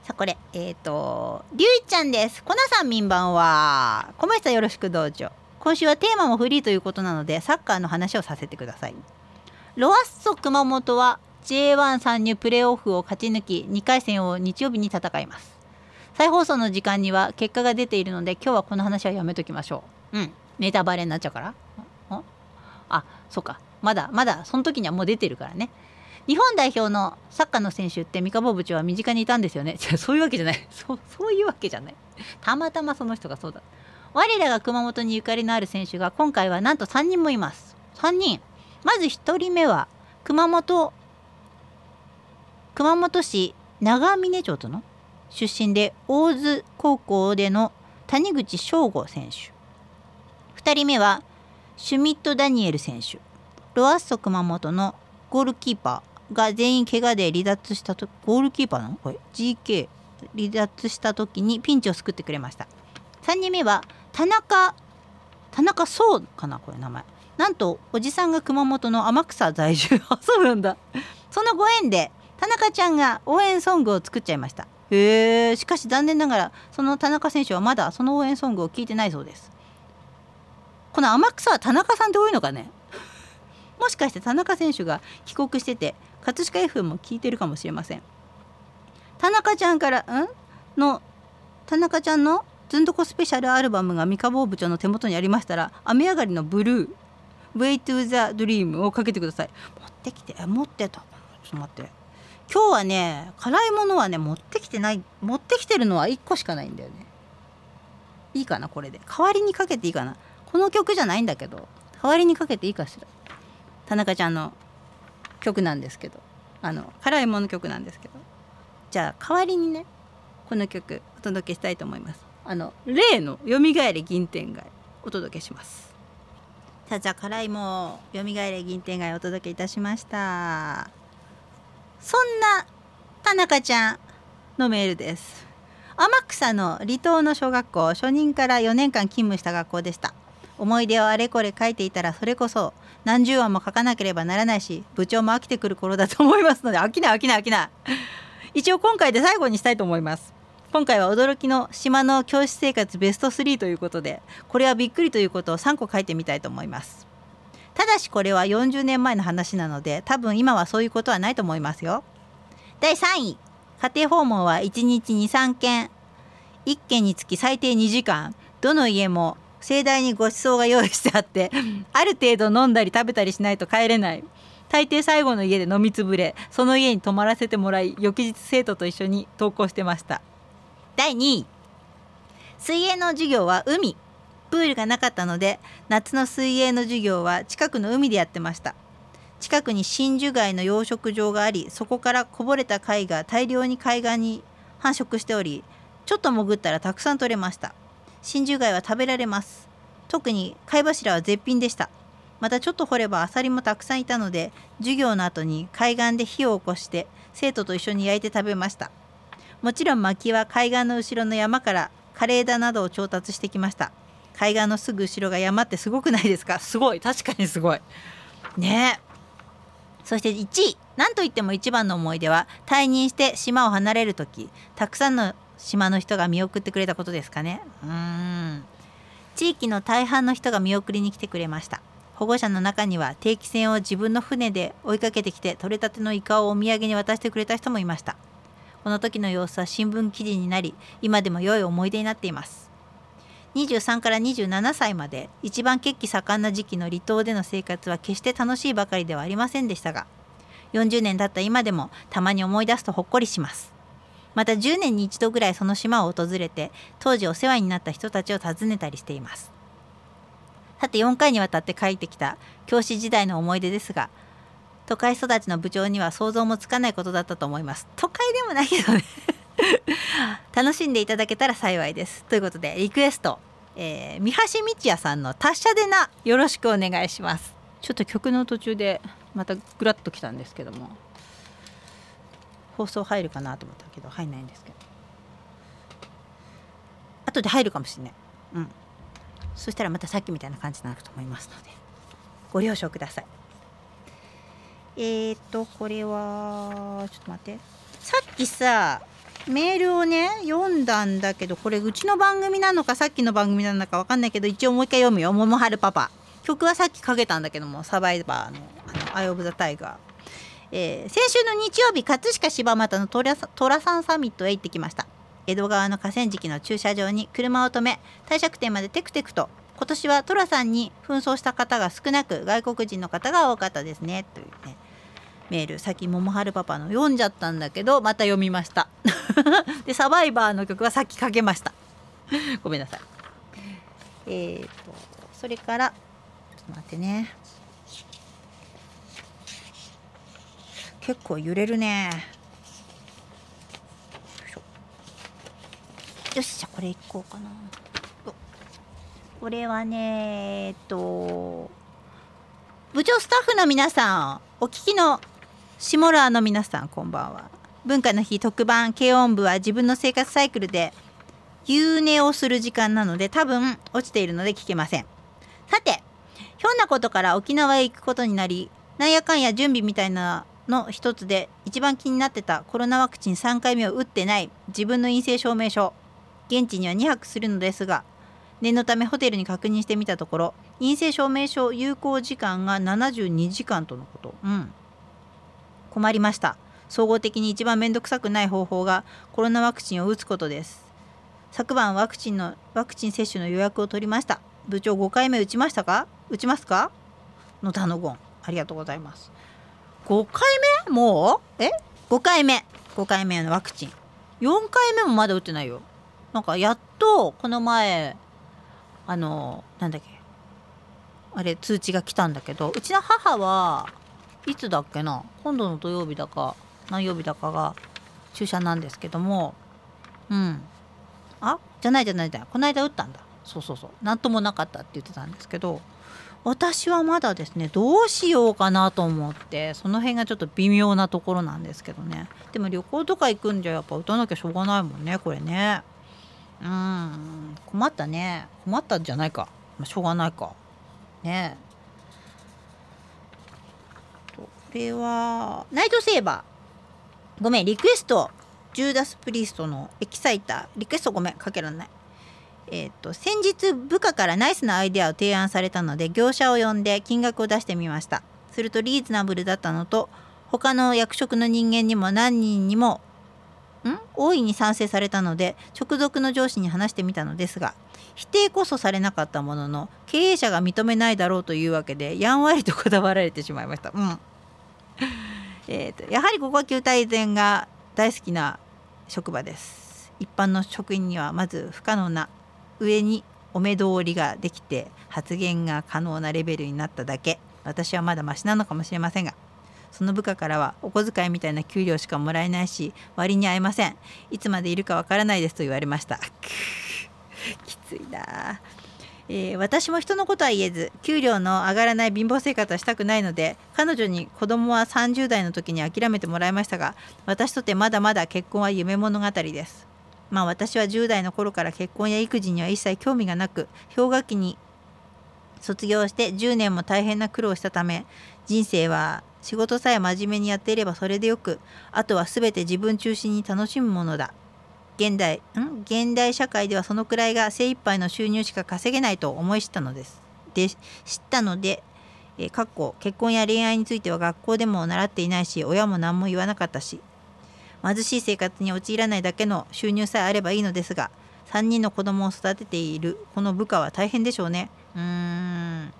さあこれ。えっ、ー、とりゅういちゃんです。こなさん民番は。小林さんよろしくどうぞ。今週はテーマもフリーということなのでサッカーの話をさせてください。ロアッソ熊本は J1 参入プレーオフを勝ち抜き2回戦を日曜日に戦います。再放送の時間には結果が出ているので今日はこの話はやめときましょう。うん。ネタバレになっちゃうから。あそうか。まだまだその時にはもう出てるからね。日本代表のサッカーの選手って三河部長は身近にいたんですよね。[LAUGHS] そういうわけじゃない。[LAUGHS] そうそういうわけじゃない。たまたまその人がそうだ。我らが熊本にゆかりのある選手が今回はなんと3人もいます。3人。まず1人目は熊本熊本市長峰町との出身で大津高校での谷口翔吾選手。2人目はシュミット・ダニエル選手。ロアッソ熊本のゴールキーパーが全員怪我で離脱したとゴールキーパーなの？これ GK 離脱した時にピンチを救ってくれました。3人目は田中田中壮かな？これ名前。なんとおじさんが熊本の天草在住。[LAUGHS] 遊ぶんだ。そのご縁で田中ちゃんが応援ソングを作っちゃいました。へえしかし残念ながらその田中選手はまだその応援ソングを聞いてないそうです。この天草は田中さんって多いのかね？[LAUGHS] もしかして田中選手が帰国してて葛飾 F も聞いてるかもしれません。田中ちゃんからん？の田中ちゃんのずんどこスペシャルアルバムが三河部長の手元にありましたら雨上がりのブルー Way to the Dream をかけてください。持ってきて持ってたちょっと待って。今日はね辛いものはね持ってきてない持ってきてるのは1個しかないんだよね。いいかなこれで。代わりにかけていいかな。この曲じゃないんだけど代わりにかけていいかしら。田中ちゃんの曲なんですけど。あの辛いもの曲なんですけど。じゃあ代わりにねこの曲お届けしたいと思います。あの例のよみがえれ銀天街お届けします。さあじゃあ辛いもよみがえれ銀天街お届けいたしました。そんな田中ちゃんのメールです。天草の離島の小学校初任から4年間勤務した学校でした。思い出をあれこれ書いていたらそれこそ何十話も書かなければならないし部長も飽きてくる頃だと思いますので飽きない飽きない飽きない。一応今回で最後にしたいと思います。今回は驚きの島の教師生活ベスト3ということでこれはびっくりということを3個書いてみたいと思います。ただしこれは40年前の話なので多分今はそういうことはないと思いますよ。第3位家庭訪問は1日23件。1件につき最低2時間。どの家も盛大にご馳走が用意してあってある程度飲んだり食べたりしないと帰れない。大抵最後の家で飲みつぶれその家に泊まらせてもらい翌日生徒と一緒に登校してました。第2位水泳の授業は海。プールがなかったので夏の水泳の授業は近くの海でやってました。近くに真珠貝の養殖場がありそこからこぼれた貝が大量に海岸に繁殖しておりちょっと潜ったらたくさん取れました。真珠貝は食べられます。特に貝柱は絶品でした。またちょっと掘ればアサリもたくさんいたので授業の後に海岸で火を起こして生徒と一緒に焼いて食べました。もちろん薪は海岸の後ろの山から枯れ枝などを調達してきました。海岸のすぐ後ろが山ってすごくないですか？すごい。確かにすごい。ね。そして1位。何といっても一番の思い出は退任して島を離れる時。たくさんの島の人が見送ってくれたことですかね。うん。地域の大半の人が見送りに来てくれました。保護者の中には定期船を自分の船で追いかけてきて取れたてのイカをお土産に渡してくれた人もいました。この時の様子は新聞記事になり今でも良い思い出になっています23から27歳まで一番血気盛んな時期の離島での生活は決して楽しいばかりではありませんでしたが40年経った今でもたまに思い出すとほっこりします。また10年に一度ぐらいその島を訪れて当時お世話になった人たちを訪ねたりしています。さて4回にわたって書いてきた教師時代の思い出ですが都会育ちの部長には想像もつかないことだったと思います。都会でもないけどね。[LAUGHS] 楽しんでいただけたら幸いです。ということでリクエスト、えー、三橋道也さんの達者でなよろしくお願いします。ちょっと曲の途中でまたグラッときたんですけども。放送入るかなと思ったけど入んないんですけど。後で入るかもしれない。うん。そしたらまたさっきみたいな感じになると思いますので。ご了承ください。えーとこれはちょっと待って。さっきさメールをね読んだんだけどこれうちの番組なのかさっきの番組なのか分かんないけど一応もう一回読むよ「桃春パパ」曲はさっきかけたんだけどもサバイバーの「アイ・オブ・ザ・タイガー」えー、先週の日曜日葛飾柴又の寅さんサミットへ行ってきました。江戸川の河川敷の駐車場に車を止め帝釈天までテクテクと。今年は寅さんに紛争した方が少なく外国人の方が多かったですね。というね。メールさっき桃春パパの読んじゃったんだけどまた読みました。[LAUGHS] でサバイバーの曲はさっきかけました。[LAUGHS] ごめんなさい。えーとそれからちょっと待ってね。結構揺れるね。よしじゃこれいこうかな。これはねえっと部長スタッフの皆さんお聞きの下ラの皆さんこんばんは。文化の日特番軽音部は自分の生活サイクルで夕寝をする時間なので多分落ちているので聞けません。さてひょんなことから沖縄へ行くことになりなんやかんや準備みたいなの一つで一番気になってたコロナワクチン3回目を打ってない自分の陰性証明書。現地には2泊するのですが念のためホテルに確認してみたところ陰性証明書有効時間が72時間とのこと。うん。困りました。総合的に一番面倒くさくない方法がコロナワクチンを打つことです。昨晩ワクチンのワクチン接種の予約を取りました。部長5回目打ちましたか？打ちますか？のたのごんありがとうございます。5回目？もう？え？5回目。5回目のワクチン。4回目もまだ打ってないよ。なんかやっとこの前あのなんだっけ？あれ通知が来たんだけどうちの母はいつだっけな？今度の土曜日だか何曜日だかが注射なんですけどもうん。あ？じゃないじゃないじゃないこの間打ったんだ。そうそうそう。何ともなかったって言ってたんですけど私はまだですねどうしようかなと思ってその辺がちょっと微妙なところなんですけどね。でも旅行とか行くんじゃやっぱ打たなきゃしょうがないもんねこれね。うん。困ったね。困ったんじゃないか、まあ、しょうがないか。ねこれはナイトセーバー。ごめんリクエスト。ジューダス・プリストのエキサイター。リクエストごめんかけらんない。えーと、先日部下からナイスなアイデアを提案されたので業者を呼んで金額を出してみました。するとリーズナブルだったのと他の役職の人間にも何人にもん？大いに賛成されたので直属の上司に話してみたのですが否定こそされなかったものの経営者が認めないだろうというわけでやんわりとこだわられてしまいました。うん。[LAUGHS] えーと、やはりここは球体前が大好きな職場です。一般の職員にはまず不可能な上にお目通りができて発言が可能なレベルになっただけ。私はまだマシなのかもしれませんがその部下からはお小遣いみたいな給料しかもらえないし割に合いません。いつまでいるかわからないですと言われました。[LAUGHS] きついな。えー、私も人のことは言えず給料の上がらない貧乏生活はしたくないので彼女に子供は30代の時に諦めてもらいましたが私とてまだまだ結婚は夢物語です。まあ私は10代の頃から結婚や育児には一切興味がなく氷河期に卒業して10年も大変な苦労したため人生は仕事さえ真面目にやっていればそれでよくあとは全て自分中心に楽しむものだ。現代ん？現代社会ではそのくらいが精一杯の収入しか稼げないと思い知ったのです。で知ったのでえー、かっこ結婚や恋愛については学校でも習っていないし親も何も言わなかったし貧しい生活に陥らないだけの収入さえあればいいのですが3人の子供を育てているこの部下は大変でしょうね。うーん。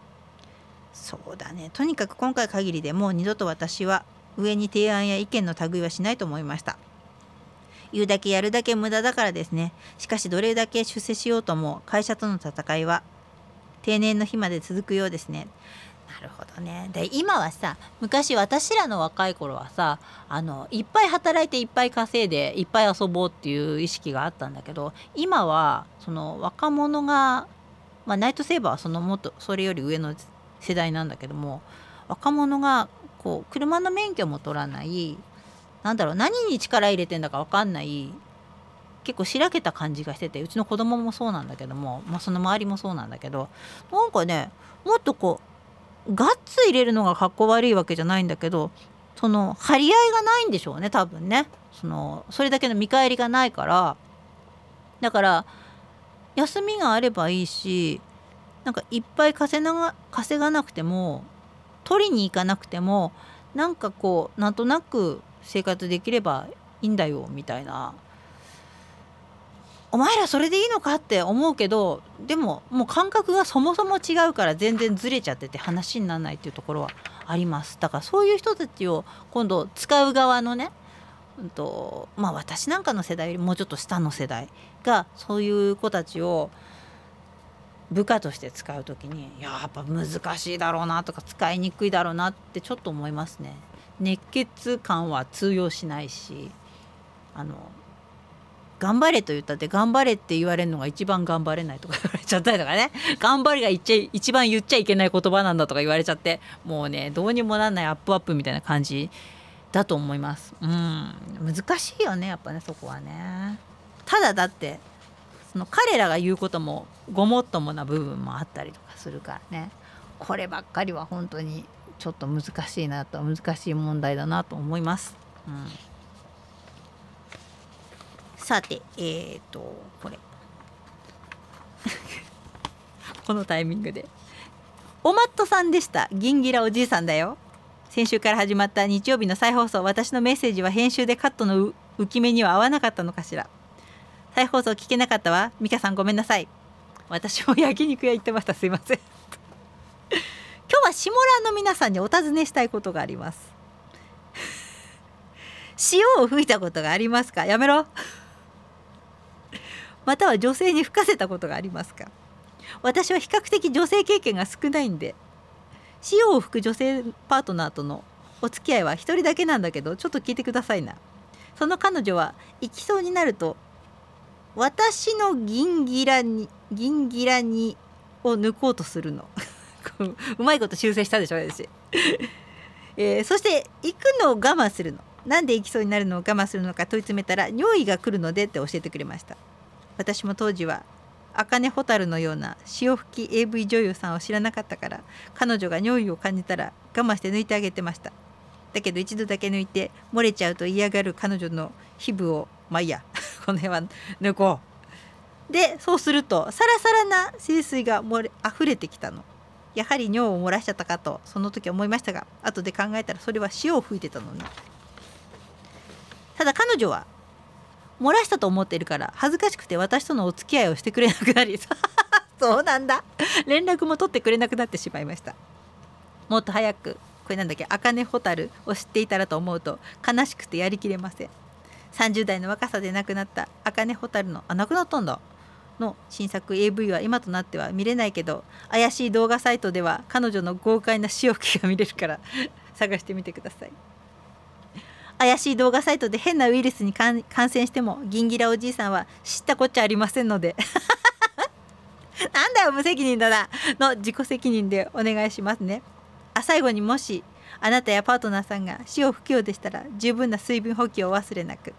そうだね。とにかく今回限りでもう二度と私は上に提案や意見の類はしないと思いました。言うだけやるだけ無駄だからですね。しかしどれだけ出世しようとも会社との戦いは定年の日まで続くようですね。なるほどね。で今はさ昔私らの若い頃はさあのいっぱい働いていっぱい稼いでいっぱい遊ぼうっていう意識があったんだけど今はその若者が、まあ、ナイトセーバーはそのもっとそれより上の世代なんだけども若者がこう車の免許も取らないなんだろう何に力入れてんだか分かんない結構しらけた感じがしててうちの子供もそうなんだけども、まあ、その周りもそうなんだけどなんかねもっとこうガッツ入れるのがかっこ悪いわけじゃないんだけどその張り合いがないんでしょうね多分ね。そのそれだけの見返りがないから。だから休みがあればいいしなんかいっぱい稼が稼がなくても取りに行かなくてもなんかこうなんとなく生活できればいいんだよみたいなお前らそれでいいのかって思うけどでももう感覚がそもそも違うから全然ずれちゃってて話にならないっていうところはありますだからそういう人たちを今度使う側のね、うんとまあ、私なんかの世代よりもうちょっと下の世代がそういう子たちを部下として使う時にやっぱ難しいだろうなとか使いにくいだろうなってちょっと思いますね。熱血感は通用しないしあの頑張れと言ったって頑張れって言われるのが一番頑張れないとか言われちゃったりとかね。[LAUGHS] 頑張りが言っちゃ一番言っちゃいけない言葉なんだとか言われちゃってもうねどうにもなんないアップアップみたいな感じだと思います。うん。難しいよねやっぱねそこはね。ただだってその彼らが言うこともごもっともな部分もあったりとかするからね。こればっかりは本当にちょっと難しいなと難しい問題だなと思います。うん。さてえっ、ー、とこれ。[LAUGHS] このタイミングで。おまっとさんでした。銀ギラおじいさんだよ。先週から始まった日曜日の再放送。私のメッセージは編集でカットの浮き目には合わなかったのかしら。再放送聞けなかったわ。美香さんごめんなさい。私も焼肉屋行ってました。すいません。今日は下村の皆さんにお尋ねしたいことがあります。[LAUGHS] 塩を吹いたことがありますか？やめろ。[LAUGHS] または女性に吹かせたことがありますか？私は比較的女性経験が少ないんで塩を吹く女性パートナーとのお付き合いは一人だけなんだけどちょっと聞いてくださいな。その彼女は行きそうになると私の銀ギラに銀ギラにを抜こうとするの。[LAUGHS] うまいこと修正したでしょ私、[LAUGHS] えー、そして行くのを我慢するの。なんで行きそうになるのを我慢するのか問い詰めたら尿意が来るのでって教えてくれました。私も当時は茜蛍のような潮吹き AV 女優さんを知らなかったから彼女が尿意を感じたら我慢して抜いてあげてました。だけど一度だけ抜いて漏れちゃうと嫌がる彼女の皮膚をまあいいや。[LAUGHS] この辺は抜こう。でそうするとサラサラな清水が漏れ溢れてきたの。やはり尿を漏らしちゃったかとその時思いましたが後で考えたらそれは塩を吹いてたのねただ彼女は漏らしたと思っているから恥ずかしくて私とのお付き合いをしてくれなくなり [LAUGHS] そうなんだ。連絡も取ってくれなくなってしまいました。もっと早くこれなんだっけ茜蛍を知っていたらと思うと悲しくてやりきれません。30代の若さで亡くなった茜蛍のあ亡くなったんだ。の新作 AV は今となっては見れないけど怪しい動画サイトでは彼女の豪快な潮吹きが見れるから探してみてください。怪しい動画サイトで変なウイルスに感染しても銀ギラおじいさんは知ったこっちゃありませんので。[LAUGHS] なんだよ無責任だな。の自己責任でお願いしますね。あ最後にもしあなたやパートナーさんが死を吹くようでしたら十分な水分補給を忘れなく。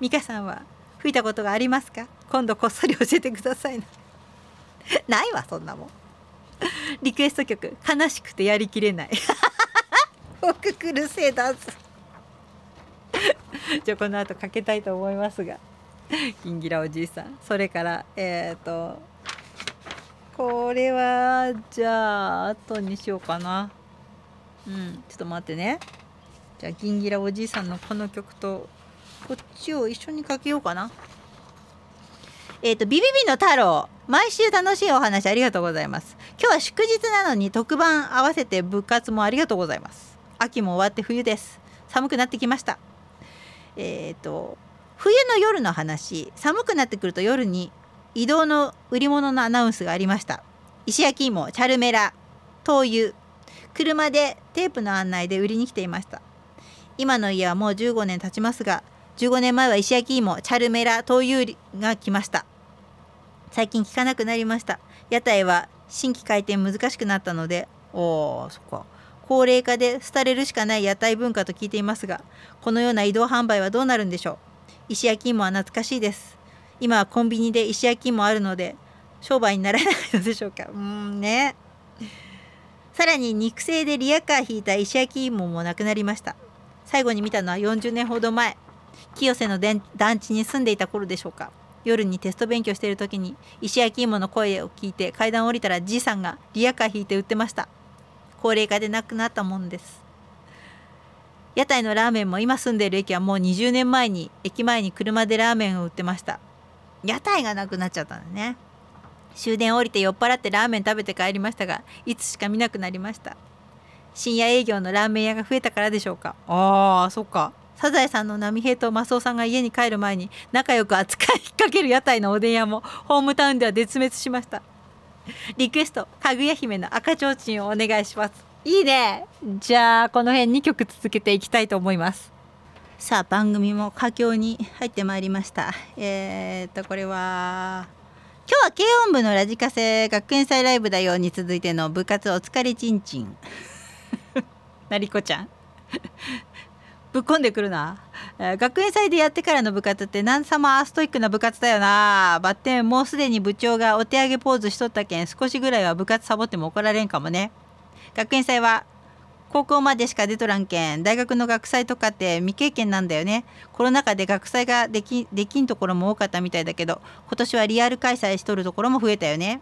美香さんは吹いたことがありますか？今度こっそり教えてくださいな [LAUGHS] ないわそんなもん。リクエスト曲悲しくてやりきれない。[LAUGHS] 僕クルセダーズ [LAUGHS] じゃあこの後かけたいと思いますがギンギラおじいさん。それからえっ、ー、とこれはじゃあ後にしようかな。うんちょっと待ってね。じゃあギンギラおじいさんのこの曲とこっちを一緒にかけようかな。えっ、ー、とビビビの太郎。毎週楽しいお話ありがとうございます。今日は祝日なのに特番合わせて部活もありがとうございます。秋も終わって冬です。寒くなってきました。えっ、ー、と冬の夜の話。寒くなってくると夜に移動の売り物のアナウンスがありました。石焼き芋チャルメラ灯油。車でテープの案内で売りに来ていました。今の家はもう15年経ちますが15年前は石焼き芋チャルメラ灯油が来ました。最近聞かなくなりました。屋台は新規開店難しくなったのでおーそっか。高齢化で廃れるしかない屋台文化と聞いていますがこのような移動販売はどうなるんでしょう？石焼き芋は懐かしいです。今はコンビニで石焼き芋あるので商売にならないのでしょうか？うんね。さらに肉声でリヤカー引いた石焼き芋もなくなりました。最後に見たのは40年ほど前。清瀬の団地に住んでいた頃でしょうか。夜にテスト勉強している時に石焼き芋の声を聞いて階段を降りたらじいさんがリヤカー引いて売ってました。高齢化でなくなったもんです。屋台のラーメンも今住んでいる駅はもう20年前に駅前に車でラーメンを売ってました。屋台がなくなっちゃったんだね。終電降りて酔っ払ってラーメン食べて帰りましたがいつしか見なくなりました。深夜営業のラーメン屋が増えたからでしょうか。あーそっか。サザエさんの波平とマスオさんが家に帰る前に仲良く扱い引っ掛ける屋台のおでん屋もホームタウンでは絶滅しました。リクエストかぐや姫の赤ちょうちんをお願いします。いいね。じゃあこの辺2曲続けていきたいと思います。さあ番組も佳境に入ってまいりました。えー、っとこれは今日は軽音部のラジカセ学園祭ライブだよに続いての部活お疲れちんちん。[LAUGHS] なりこちゃん。ぶっこんでくるな、えー、学園祭でやってからの部活って何様ストイックな部活だよな。バッテンもうすでに部長がお手上げポーズしとったけん少しぐらいは部活サボっても怒られんかもね。学園祭は高校までしか出とらんけん大学の学祭とかって未経験なんだよね。コロナ禍で学祭ができできんところも多かったみたいだけど今年はリアル開催しとるところも増えたよね。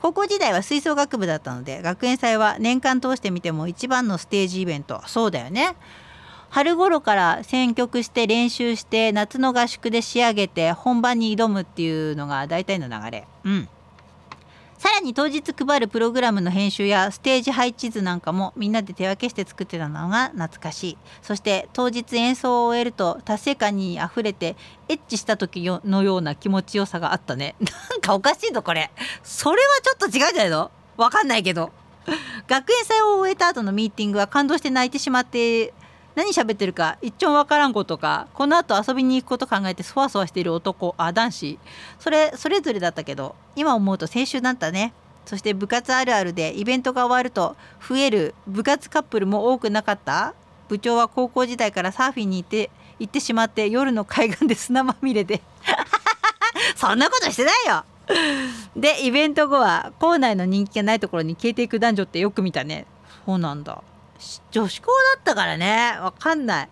高校時代は吹奏楽部だったので学園祭は年間通してみても一番のステージイベント。そうだよね。春頃から選曲して練習して夏の合宿で仕上げて本番に挑むっていうのが大体の流れ。うん。さらに当日配るプログラムの編集やステージ配置図なんかもみんなで手分けして作ってたのが懐かしい。そして当日演奏を終えると達成感にあふれてエッチした時のような気持ちよさがあったね。[LAUGHS] なんかおかしいぞこれ。それはちょっと違うんじゃないの？わかんないけど。[LAUGHS] 学園祭を終えた後のミーティングは感動して泣いてしまって何喋ってるか一丁わからんことかこの後遊びに行くこと考えてそわそわしている男あ男子。それそれぞれだったけど今思うと青春だったね。そして部活あるあるでイベントが終わると増える部活カップルも多くなかった？部長は高校時代からサーフィンに行って行ってしまって夜の海岸で [LAUGHS] 砂まみれで。[LAUGHS] そんなことしてないよ！でイベント後は校内の人気がないところに消えていく男女ってよく見たね。そうなんだ。女子校だったからね。わかんない。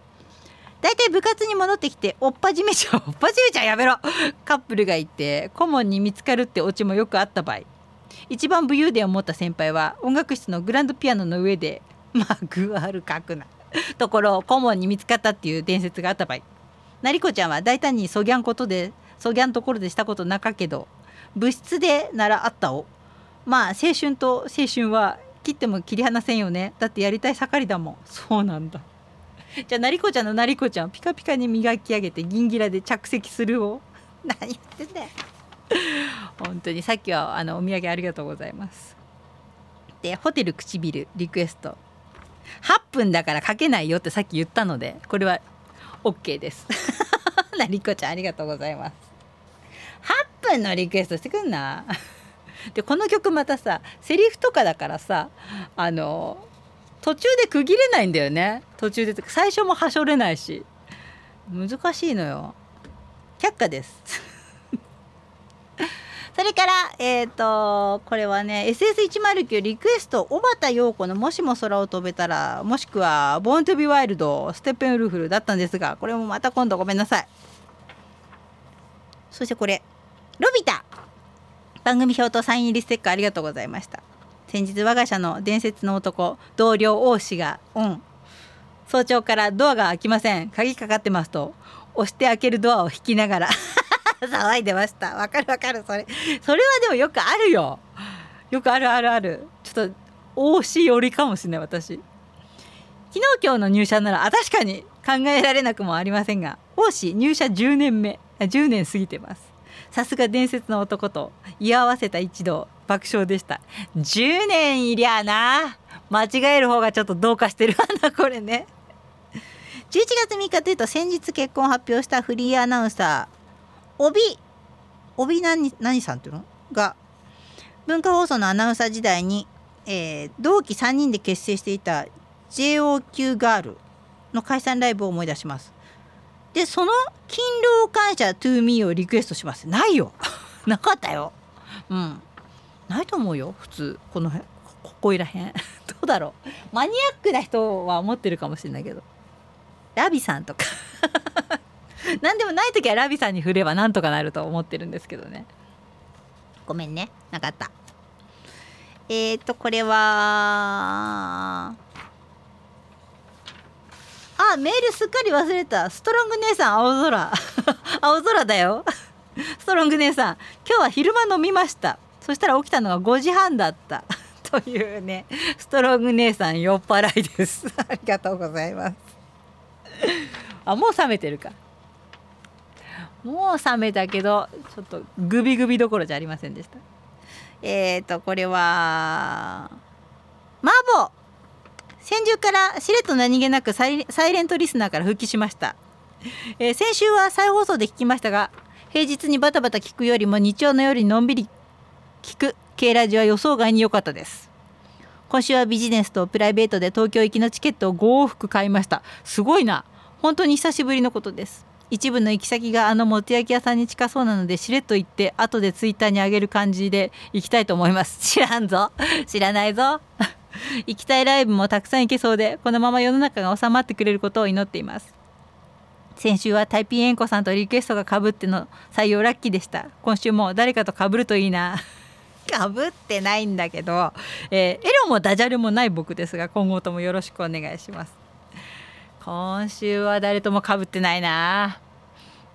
大体部活に戻ってきておっぱじめちゃう [LAUGHS] おっぱじめちゃうやめろ。カップルがいて顧問に見つかるってオチもよくあった場合。一番武勇伝を持った先輩は音楽室のグランドピアノの上でまあ具ある書くな。ところ顧問に見つかったっていう伝説があった場合。成子ちゃんは大胆にそぎゃんことでそぎゃんところでしたことなかけど部室でならあったをまあ青春と青春は切っても切り離せんよね。だってやりたい盛りだもん。そうなんだ。[LAUGHS] じゃあ成子ちゃんの成子ちゃん。ピカピカに磨き上げて銀ギラで着席するを。[LAUGHS] 何やってんだよ。[LAUGHS] 本当にさっきはあのお土産ありがとうございます。でホテル唇リクエスト。8分だから書けないよってさっき言ったのでこれは OK です。成子ちゃんありがとうございます。8分のリクエストしてくんな。でこの曲またさセリフとかだからさあの途中で区切れないんだよね。途中で最初もはしょれないし。難しいのよ。却下です。[LAUGHS] それからえっ、ー、とこれはね SS109 リクエスト小畑陽子の「もしも空を飛べたら」もしくは「ボーントゥビワイルドステッペンウルフル」だったんですがこれもまた今度ごめんなさい。そしてこれ「ロビタ」番組表とサイン入りステッカーありがとうございました。先日我が社の伝説の男同僚王氏がオン。早朝からドアが開きません。鍵かかってますと押して開けるドアを引きながら [LAUGHS] 騒いでました。わかるわかる。それそれはでもよくあるよ。よくあるあるある。ちょっと王氏寄りかもしれない私。昨日今日の入社ならあ確かに考えられなくもありませんが王氏入社10年目10年過ぎてます。さすが伝説の男と居合わせた一同爆笑でした。10年いりゃな。間違える方がちょっとどうかしてるわなこれね。11月3日というと先日結婚発表したフリーアナウンサー帯帯何何さんっていうの？が文化放送のアナウンサー時代に、えー、同期3人で結成していた JOQ ガールの解散ライブを思い出します。でその勤労感謝 to me をリクエストします。ないよ。[LAUGHS] なかったよ。うん。ないと思うよ。普通。この辺。ここいらへん [LAUGHS] どうだろう。マニアックな人は思ってるかもしれないけど。ラビさんとか。[LAUGHS] 何でもない時はラビさんに振ればなんとかなると思ってるんですけどね。ごめんね。なかった。えっ、ー、とこれはあメールすっかり忘れた。ストロング姉さん青空。[LAUGHS] 青空だよ。[LAUGHS] ストロング姉さん今日は昼間飲みました。そしたら起きたのが5時半だった。[LAUGHS] というねストロング姉さん酔っ払いです。ありがとうございます。あもう冷めてるか。もう冷めたけどちょっとグビグビどころじゃありませんでした。えっ、ー、とこれは先週からしれっと何気なくサイレントリスナーから復帰しました、えー、先週は再放送で聞きましたが平日にバタバタ聞くよりも日曜の夜にのんびり聞く K ラジは予想外に良かったです。今週はビジネスとプライベートで東京行きのチケットを5往復買いました。すごいな。本当に久しぶりのことです。一部の行き先があのもつ焼き屋さんに近そうなのでしれっと行って後でツイッターにあげる感じで行きたいと思います。知らんぞ。知らないぞ。[LAUGHS] 行きたいライブもたくさん行けそうでこのまま世の中が収まってくれることを祈っています。先週はタイピーエンコさんとリクエストがかぶっての採用ラッキーでした。今週も誰かとかぶるといいな。[LAUGHS] かぶってないんだけど、えー、エロもダジャレもない僕ですが今後ともよろしくお願いします。今週は誰ともかぶってないな。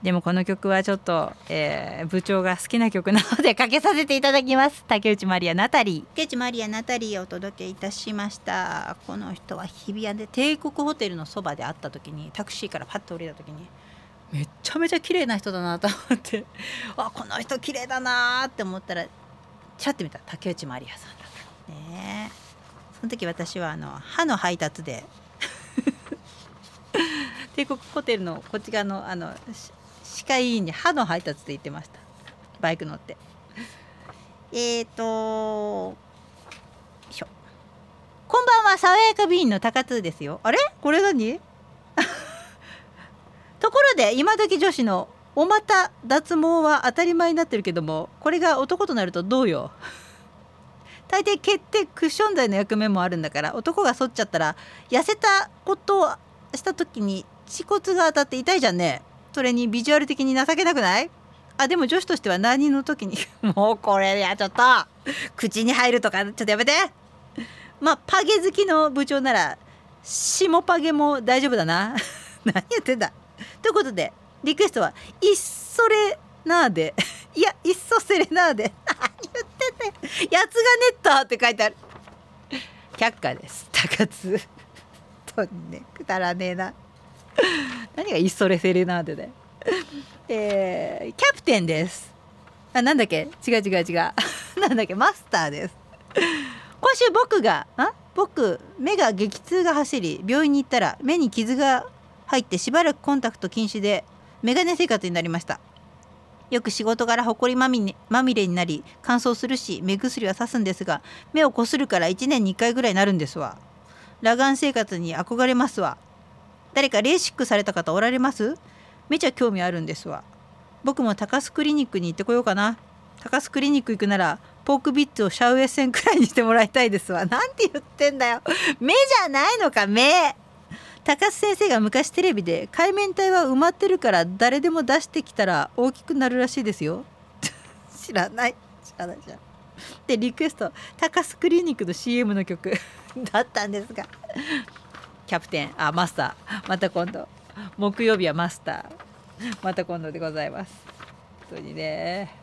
でもこの曲はちょっと、えー、部長が好きな曲なのでかけさせていただきます。竹内まりやナタリー竹内まりやナタリーをお届けいたしました。この人は日比谷で帝国ホテルのそばで会った時にタクシーからパッと降りた時にめっちゃめちゃ綺麗な人だなと思って。あこの人綺麗だなって思ったらちらって見た竹内まりやさんだった。ねその時私はあの歯の配達で [LAUGHS] 帝国ホテルのこっち側のあの歯科医院に。歯の配達で行ってましたバイク乗ってえーとしょこんばんは爽やかビーンの高津ですよあれこれ何ところで今時女子のお股脱毛は当たり前に。なってるけどもこれが男となるとどうよ大抵毛ってクッション材の役目もあるんだから男が剃っちゃったら痩せたことをした時に。恥骨が当たって痛いじゃんねそれにビジュアル的に情けなくない？あでも女子としては何の時に？[LAUGHS] もうこれやちょっと。口に入るとかちょっとやめて。まあパゲ好きの部長なら下パゲも大丈夫だな。[LAUGHS] 何言ってんだ。ということでリクエストは「いっそれなーで」[LAUGHS] いや「いっそセレナーで」何言ってて「やつがネッター」って書いてある。却下です。高津。とんねくだらねえな。[LAUGHS] 何がイッソレセレナーデで。えー、キャプテンです。あ、なんだっけ？違う違う違う。[LAUGHS] なんだっけ？マスターです。今週僕が、あ？僕、目が激痛が走り、病院に行ったら目に傷が入ってしばらくコンタクト禁止で、メガネ生活になりました。よく仕事柄ほこりまみまみれになり乾燥するし目薬はさすんですが目をこするから1年に1回ぐらいになるんですわ裸眼生活に憧れますわ誰かレーシックされた方おられます？めちゃ興味あるんですわ。僕も高須クリニックに行ってこようかな。高須クリニック行くならポークビッツをシャウエッセンくらいにしてもらいたいですわ。なんて言ってんだよ。目じゃないのか目。高須先生が昔テレビで海面体は埋まってるから誰でも出してきたら大きくなるらしいですよ。[LAUGHS] 知らない。知らないじゃん。でリクエスト。高須クリニックの CM の曲。だったんですが。キャプテンあマスター。また今度。木曜日はマスター。また今度でございます。本当にね。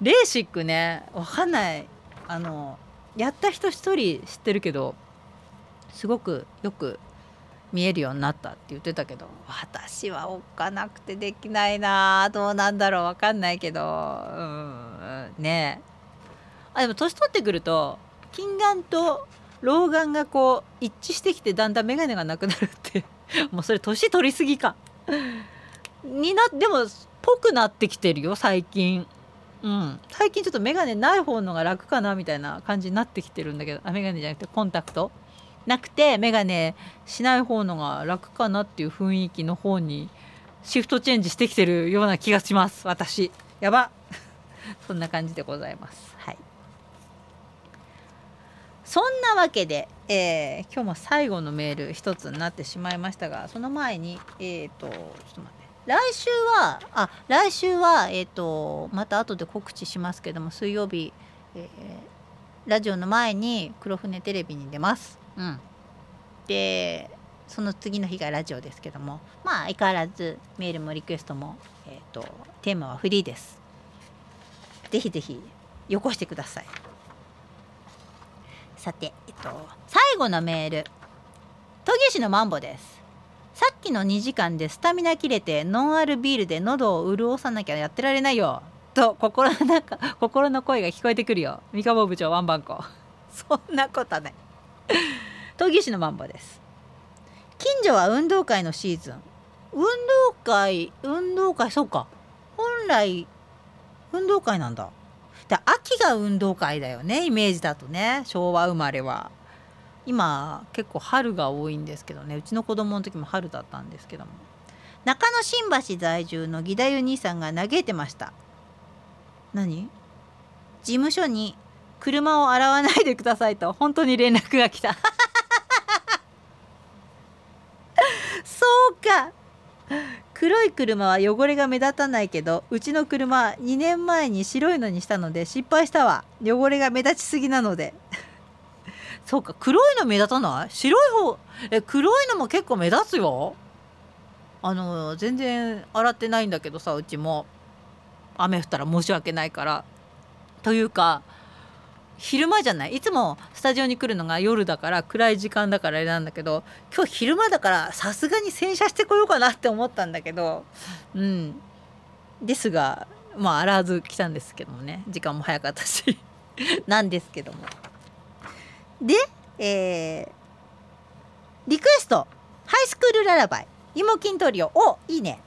レーシックねわかんない。あのやった人一人知ってるけどすごくよく見えるようになったって言ってたけど私はおっかなくてできないなどうなんだろう。わかんないけど。うんね。あでも年取ってくると近眼と老眼がこう一致してきてだんだん眼鏡がなくなるって。[LAUGHS] もうそれ年取りすぎか。になでもぽくなってきてるよ最近。うん。最近ちょっと眼鏡ない方のが楽かなみたいな感じになってきてるんだけど。あ眼鏡じゃなくてコンタクト。なくて眼鏡しない方のが楽かなっていう雰囲気の方にシフトチェンジしてきてるような気がします。私。やば。[LAUGHS] そんな感じでございます。はい。そんなわけで、えー、今日も最後のメール一つになってしまいましたがその前にえっ、ー、とちょっと待って来週はあ来週はえっ、ー、とまた後で告知しますけども水曜日、えラジオの前に黒船テレビに出ます。うん、でその次の日がラジオですけどもまあ相変わらずメールもリクエストも、えーとテーマはフリーです。ぜひぜひよこしてください。さて、えっと、最後のメール。研ぎ師のマンボです。さっきの2時間でスタミナ切れてノンアルビールで喉を潤さなきゃやってられないよ。と心の中心の声が聞こえてくるよ。三河部長ワンバンコ。[LAUGHS] そんなことない。研ぎ師のマンボです。近所は運動会のシーズン。運動会運動会そうか。本来運動会なんだ。で秋が運動会だよねイメージだとね昭和生まれは。今結構春が多いんですけどねうちの子供の時も春だったんですけども。中野新橋在住の義太夫兄さんが嘆いてました。何？事務所に車を洗わないでくださいと本当に連絡が来た。[LAUGHS] そうか。黒い車は汚れが目立たないけどうちの車2年前に白いのにしたので失敗したわ。汚れが目立ちすぎなので。[LAUGHS] そうか黒いの目立たない？白い方え黒いのも結構目立つよ。あの全然洗ってないんだけどさうちも。雨降ったら申し訳ないから。というか昼間じゃない。いつもスタジオに来るのが夜だから暗い時間だからあれなんだけど今日昼間だからさすがに洗車してこようかなって思ったんだけどうん。ですがまあ洗わず来たんですけどもね。時間も早かったし。[LAUGHS] なんですけども。でえー、リクエスト。ハイスクールララバイ。芋筋トリオ。おいいね。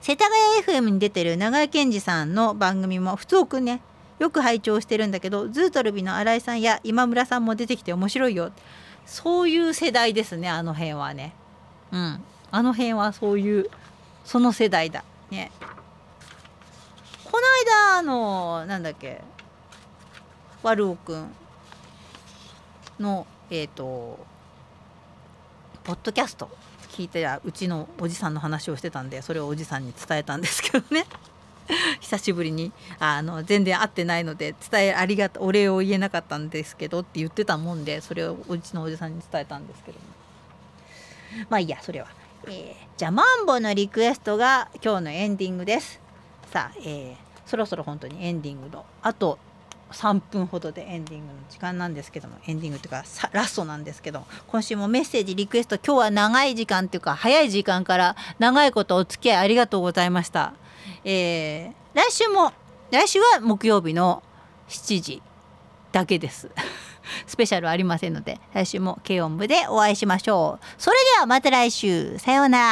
世田谷 FM に出てる長井健二さんの番組も普通くね。よく拝聴してるんだけどズートルビの新井さんや今村さんも出てきて面白いよ。そういう世代ですねあの辺はね。うん。あの辺はそういうその世代だ。ね。この間あのなんだっけワルオくんのえっ、ー、とポッドキャスト聞いてうちのおじさんの話をしてたんでそれをおじさんに伝えたんですけどね。[LAUGHS] 久しぶりにあの全然会ってないので伝えありがとお礼を言えなかったんですけどって言ってたもんでそれをうちのおじさんに伝えたんですけども。まあいいやそれは、えー、じゃあマンボのリクエストが今日のエンディングです。さあ、えー、そろそろ本当にエンディングのあと3分ほどでエンディングの時間なんですけどもエンディングというかラストなんですけど今週もメッセージリクエスト今日は長い時間っていうか早い時間から長いことお付き合いありがとうございました。えー、来週も来週は木曜日の7時だけです。[LAUGHS] スペシャルありませんので来週も軽音部でお会いしましょう。それではまた来週さようなら。